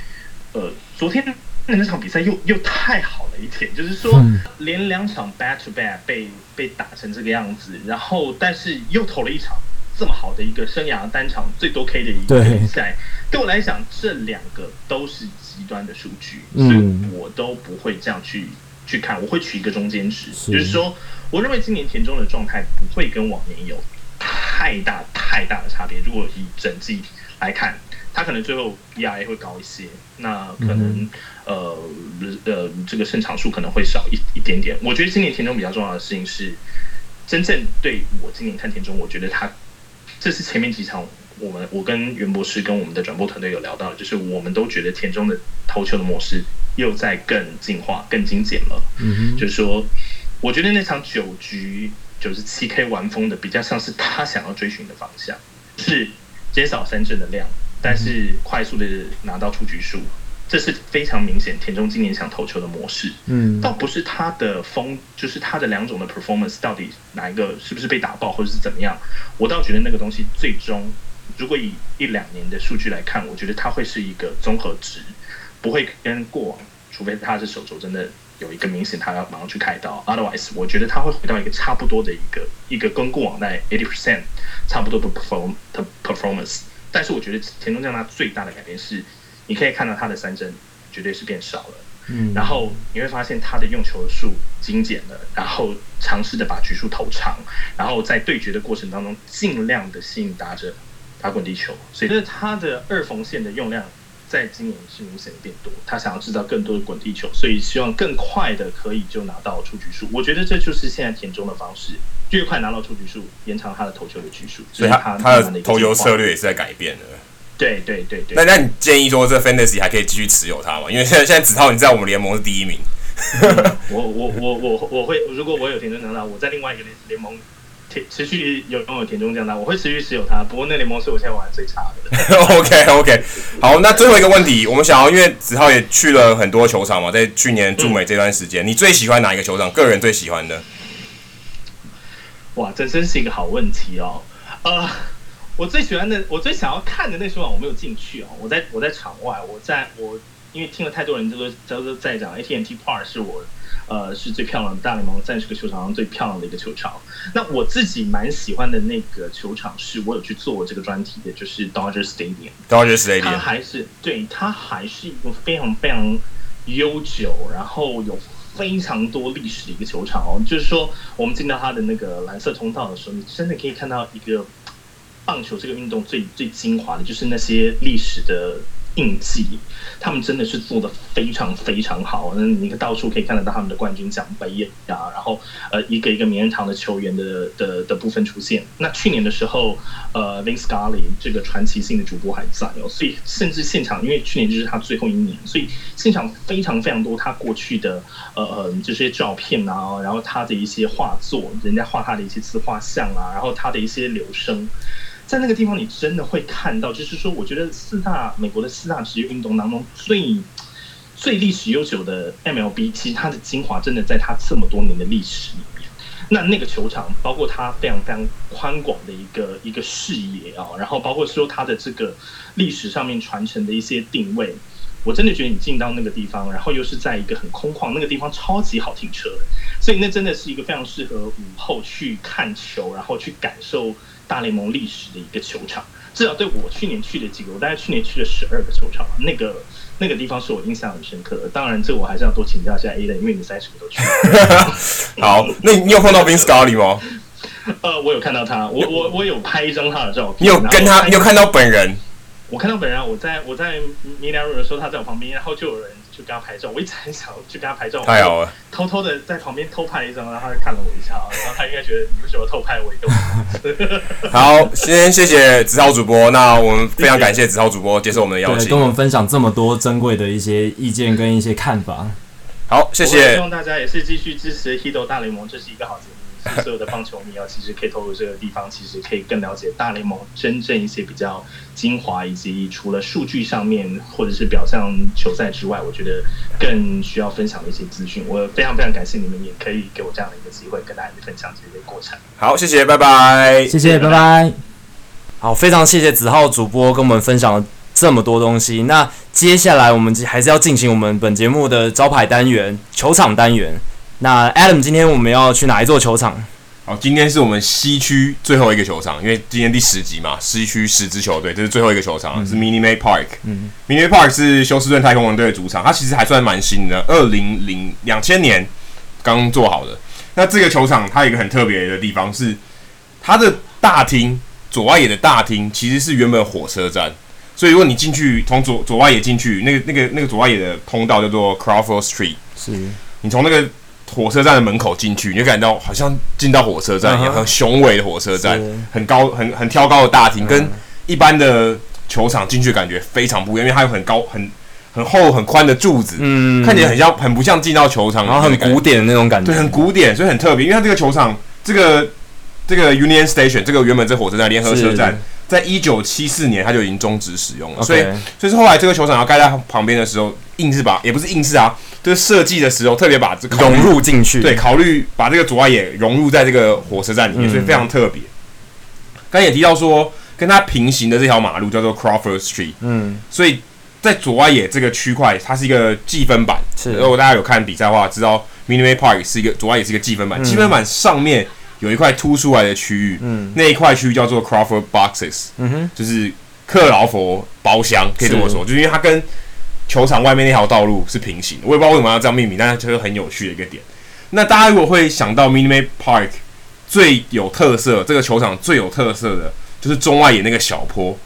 呃昨天那那场比赛又又太好了一点，就是说连两场 back to back 被被打成这个样子，然后但是又投了一场。这么好的一个生涯单场最多 K 的一个比赛，对我来讲，这两个都是极端的数据，嗯，所以我都不会这样去去看，我会取一个中间值，是就是说，我认为今年田中的状态不会跟往年有太大太大的差别。如果以整季来看，他可能最后 ERA 会高一些，那可能、嗯、呃呃这个胜场数可能会少一一点点。我觉得今年田中比较重要的事情是，真正对我今年看田中，我觉得他。这是前面几场，我们我跟袁博士跟我们的转播团队有聊到，就是我们都觉得田中的投球的模式又在更进化、更精简了。嗯哼，就是说，我觉得那场九局九十七 K 完封的，比较像是他想要追寻的方向，是减少三振的量，但是快速的拿到出局数。这是非常明显，田中今年想投球的模式，嗯，倒不是他的风，就是他的两种的 performance 到底哪一个是不是被打爆或者是怎么样？我倒觉得那个东西最终，如果以一两年的数据来看，我觉得它会是一个综合值，不会跟过往，除非他是手肘真的有一个明显他要马上去开刀，otherwise 我觉得他会回到一个差不多的一个一个跟过往在 eighty percent 差不多的 perform 的 performance，但是我觉得田中将他最大的改变是。你可以看到他的三振绝对是变少了，嗯，然后你会发现他的用球数精简了，然后尝试着把局数投长，然后在对决的过程当中尽量的吸引打者打滚地球，所以他的二缝线的用量在今年是明显的变多，他想要制造更多的滚地球，所以希望更快的可以就拿到出局数。我觉得这就是现在田中的方式，越快拿到出局数，延长他的投球的局数，所以他他的投球策略也是在改变的。对对对对，那那你建议说这 Fantasy 还可以继续持有它吗？因为现在现在子韬你在我们联盟是第一名。嗯、我我我我我会，如果我有田中将大，我在另外一个联联盟持续有拥有田中将大，我会持续持有它。不过那联盟是我现在玩最差的。OK OK，好，那最后一个问题，我们想要，因为子韬也去了很多球场嘛，在去年驻美这段时间，嗯、你最喜欢哪一个球场？个人最喜欢的？哇，这真是一个好问题哦。呃。我最喜欢的，我最想要看的那球场，我没有进去哦。我在我在场外，我在我因为听了太多人都说都在讲 AT&T Park 是我呃是最漂亮的大联盟在这个球场上最漂亮的一个球场。那我自己蛮喜欢的那个球场是我有去做这个专题的，就是 Dodger Stadium。Dodger Stadium，它还是对它还是一个非常非常悠久，然后有非常多历史的一个球场哦。就是说，我们进到它的那个蓝色通道的时候，你真的可以看到一个棒球这个运动最最精华的，就是那些历史的。印记，他们真的是做的非常非常好。那你到处可以看得到他们的冠军奖杯呀，然后呃一个一个名人堂的球员的的的部分出现。那去年的时候，呃，Vin Scully 这个传奇性的主播还在哦，所以甚至现场，因为去年就是他最后一年，所以现场非常非常多他过去的呃呃这些照片啊，然后他的一些画作，人家画他的一些自画像啊，然后他的一些留声。在那个地方，你真的会看到，就是说，我觉得四大美国的四大职业运动当中最最历史悠久的 MLB，其实它的精华真的在它这么多年的历史里面。那那个球场，包括它非常非常宽广的一个一个视野啊，然后包括说它的这个历史上面传承的一些定位，我真的觉得你进到那个地方，然后又是在一个很空旷，那个地方超级好停车，所以那真的是一个非常适合午后去看球，然后去感受。大联盟历史的一个球场，至少对我去年去的几个，我大概去年去了十二个球场，那个那个地方是我印象很深刻的。当然，这我还是要多请教一下 A 的，因为你三十个都去。好，那你有碰到 Vin Scully 吗？呃，我有看到他，我我我有拍一张他的照片。你有跟他，你有看到本人？我看到本人，我在我在 Media Room 的时候，他在我旁边，然后就有人。就跟他拍照，我一直很想去跟他拍照，太好了，偷偷的在旁边偷拍一张，然后他就看了我一下，然后他应该觉得你为什么偷拍我一个？好，先谢谢子韬主播，那我们非常感谢子韬主播接受我们的邀请，跟我们分享这么多珍贵的一些意见跟一些看法。好，谢谢，希望大家也是继续支持《Hito 大联盟》，这是一个好节目。所有的棒球迷啊，其实可以透过这个地方，其实可以更了解大联盟真正一些比较精华，以及除了数据上面或者是表象球赛之外，我觉得更需要分享的一些资讯。我非常非常感谢你们，也可以给我这样的一个机会，跟大家分享这些过程。好，谢谢，拜拜，谢谢，拜拜。好，非常谢谢子浩主播跟我们分享了这么多东西。那接下来我们还是要进行我们本节目的招牌单元——球场单元。那 Adam，今天我们要去哪一座球场？好，今天是我们西区最后一个球场，因为今天第十集嘛，西区十支球队，这是最后一个球场，嗯、是 Minute Maid Park。嗯，Minute Maid Park 是休斯顿太空人队的主场，它其实还算蛮新的，二零零两千年刚做好的。那这个球场它有一个很特别的地方是，它的大厅左外野的大厅其实是原本火车站，所以如果你进去从左左外野进去，那个那个那个左外野的通道叫做 Crawford Street，是你从那个。火车站的门口进去，你就感到好像进到火车站一样，很雄伟的火车站，很高、很很挑高的大厅，跟一般的球场进去感觉非常不一样，因为它有很高、很很厚、很宽的柱子，嗯，看起来很像，很不像进到球场，然后很古典的那种感觉，对，很古典，所以很特别。因为它这个球场，这个这个 Union Station，这个原本这火车站联合车站，在一九七四年它就已经终止使用了，所以所以是后来这个球场要盖在旁边的时候，硬是把，也不是硬是啊。就是设计的时候特别把这融入进去，对，考虑把这个左外野融入在这个火车站里面，所以非常特别。刚才也提到说，跟它平行的这条马路叫做 Crawford Street，嗯，所以在左外野这个区块，它是一个计分板。是，如果大家有看比赛的话，知道 Minute Maid Park 是一个左外野是一个计分板，计分板上面有一块凸出来的区域，嗯，那一块区域叫做 Crawford Boxes，嗯哼，就是克劳佛包厢，可以这么说，就是因为它跟球场外面那条道路是平行的，我也不知道为什么要这样命名，但是就是很有趣的一个点。那大家如果会想到 Minute Park 最有特色，这个球场最有特色的就是中外野那个小坡。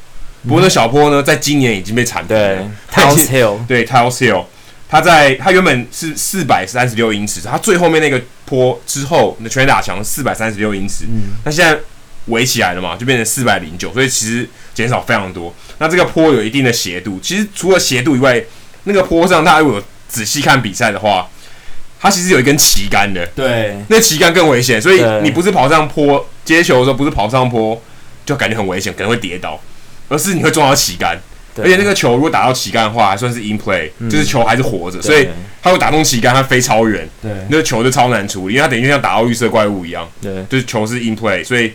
不过那小坡呢，在今年已经被铲平了。Tal's Hill，对 Tal's Hill，它在它原本是四百三十六英尺，它最后面那个坡之后，那全垒打墙四百三十六英尺，嗯，那现在围起来了嘛，就变成四百零九，所以其实减少非常多。那这个坡有一定的斜度，其实除了斜度以外，那个坡上，大家如果仔细看比赛的话，它其实有一根旗杆的。对，那旗杆更危险，所以你不是跑上坡接球的时候，不是跑上坡就感觉很危险，可能会跌倒，而是你会撞到旗杆。而且那个球如果打到旗杆的话，还算是 in play，嗯，就是球还是活着，所以它会打中旗杆，它飞超远。对，那个球就超难处理，因为它等于像打到绿色怪物一样。对，就是球是 in play，所以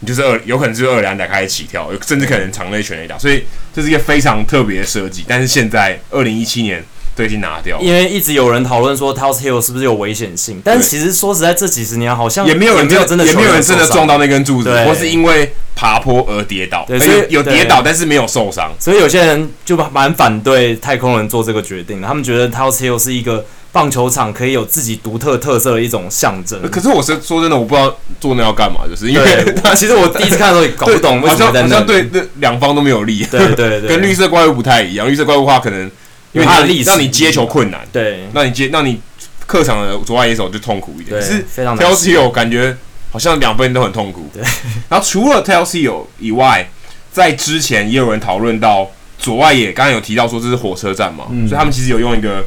你。就是二有可能就是二垒安打开始起跳，甚至可能长内全垒打，所以这是一个非常特别的设计。但是现在二零一七年都已经拿掉，因为一直有人讨论说 Tal's Hill 是不是有危险性，但其实说实在，这几十年好像也没有人真的，也没有人真的撞到那根柱子，对或是因为爬坡而跌倒。对，所以有跌倒，但是没有受伤。所以有些人就蛮反对太空人做这个决定的，他们觉得 Tal's Hill 是一个棒球场可以有自己独特特色的一种象征。可是我是说真的，我不知道做那要干嘛，就是因为 他其实我第一次看的时候也搞不懂为什么在那，好像对那两方都没有利。对对对，跟绿色怪物不太一样。绿色怪物的话，可能因为它的力让你接球困难，对，让你接让你客场的左外野手就痛苦一点。可是非常 Tell Cale 感觉好像两边都很痛苦。对，然后除了 Tell Cale 以外，在之前也有人讨论到左外野，刚刚有提到说这是火车站嘛，所以他们其实有用一个。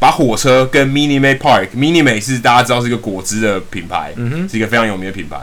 把火车跟 Minute Maid Park，Minute Maid 是大家知道是一个果汁的品牌，嗯哼，是一个非常有名的品牌。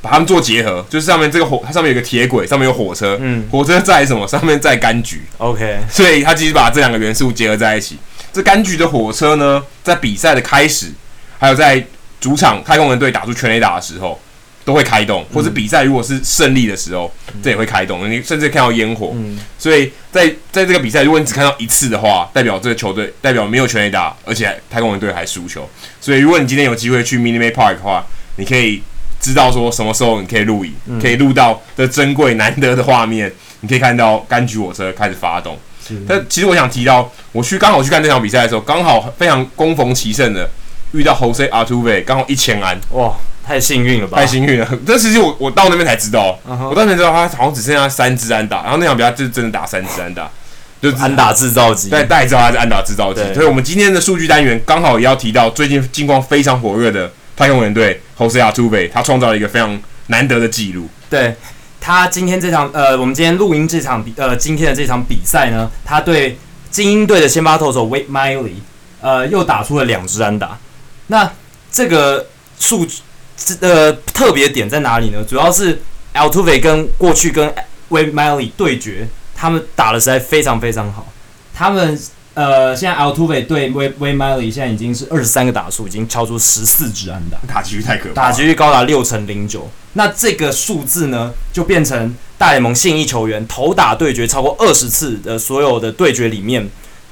把它们做结合，就是上面这个火，它上面有个铁轨，上面有火车，嗯，火车载什么？上面载柑橘，OK。所以它其实把这两个元素结合在一起。这柑橘的火车呢，在比赛的开始，还有在主场太空人队打出全垒打的时候。都会开动，或者比赛如果是胜利的时候，嗯、这也会开动。你甚至看到烟火，嗯、所以在在这个比赛，如果你只看到一次的话，代表这个球队代表没有全垒打，而且太空人队还输球。所以如果你今天有机会去 Minute Maid Park 的话，你可以知道说什么时候你可以录影，嗯、可以录到这珍贵难得的画面。你可以看到柑橘火车开始发动。但其实我想提到，我去刚好去看这场比赛的时候，刚好非常攻逢其胜的遇到 Jose Artuve，刚好一千安哇。太幸运了吧！太幸运了。但其实我我到那边才知道，uh huh. 我当时知道他好像只剩下三支安打，然后那场比赛就真的打三支安打，就是安打制造机。对，大家知道他是安打制造机。所以我们今天的数据单元刚好也要提到最近近况非常火热的太空人队 Jose Artuve，他创造了一个非常难得的记录。对，他今天这场呃，我们今天录音这场比呃，今天的这场比赛呢，他对精英队的先发投手 Wade Miley 呃，又打出了两支安打。那这个数呃特别点在哪里呢？主要是 Altuve 跟过去跟 Wade Miley 对决，他们打的实在非常非常好。他们呃现在 Altuve 对 Wade Wade Miley 现在已经是二十三个打数，已经超出十四支安打，打击率太可怕，打击率高达六成零九。那这个数字呢，就变成大联盟现役球员投打对决超过二十次的所有的对决里面。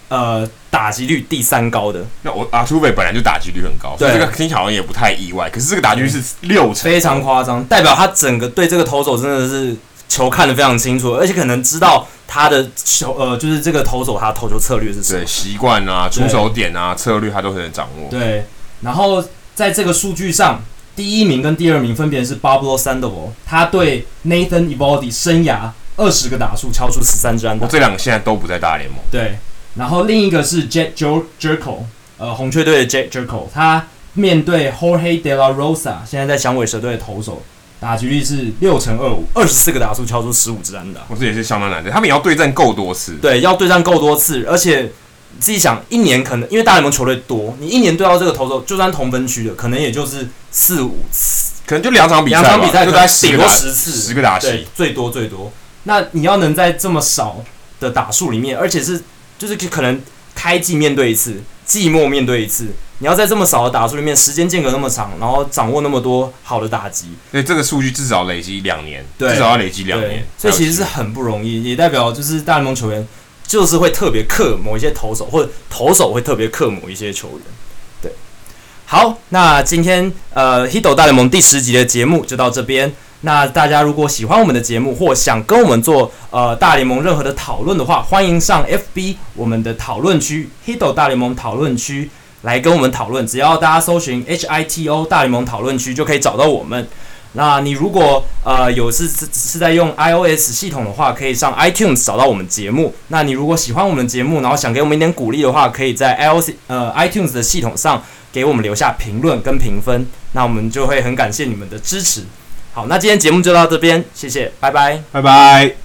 呃，打击率第三高的，那我阿图贝本来就打击率很高，对所以这个听起来好像也不太意外。可是这个打击率是六成，非常夸张，代表他整个对这个投手真的是球看得非常清楚，而且可能知道他的球呃，就是这个投手他的投球策略是什么，对习惯啊、出手点啊、策略他都很能掌握。对，然后在这个数据上，第一名跟第二名分别是 Pablo Sandoval，他对 Nathan Eovaldi 生涯二十个打数敲出十三支安打，我这两个现在都不在大联盟。对。然后另一个是 Jedd Gyorko，呃，红雀队的 Jedd Gyorko，他面对 Jorge De La Rosa，现在在响尾蛇队的投手，打击率是六成二五，二十四个打数敲出十五支安打，我这也是相当难的。他们也要对战够多次，对，要对战够多次，而且自己想，一年可能因为大联盟球队多，你一年对到这个投手，就算同分区的，可能也就是四五次，可能就两场比赛，两场比赛就在顶多十次，十个打戏，最多最多。那你要能在这么少的打数里面，而且是。就是可能开季面对一次，季末面对一次，你要在这么少的打数里面，时间间隔那么长，然后掌握那么多好的打击，所以这个数据至少累积两年，至少要累积两年，所以其实是很不容易，也代表就是大联盟球员就是会特别克某一些投手，或者投手会特别克某一些球员。对，好，那今天呃《Hito 大联盟》第十集的节目就到这边。那大家如果喜欢我们的节目，或想跟我们做呃大联盟任何的讨论的话，欢迎上 FB 我们的讨论区 Hito 大联盟讨论区来跟我们讨论。只要大家搜寻 HITO 大联盟讨论区，就可以找到我们。那你如果呃有是是是在用 iOS 系统的话，可以上 iTunes 找到我们节目。那你如果喜欢我们节目，然后想给我们一点鼓励的话，可以在 iOS 呃 iTunes 的系统上给我们留下评论跟评分，那我们就会很感谢你们的支持。好，那今天节目就到这边，谢谢，拜拜，拜拜。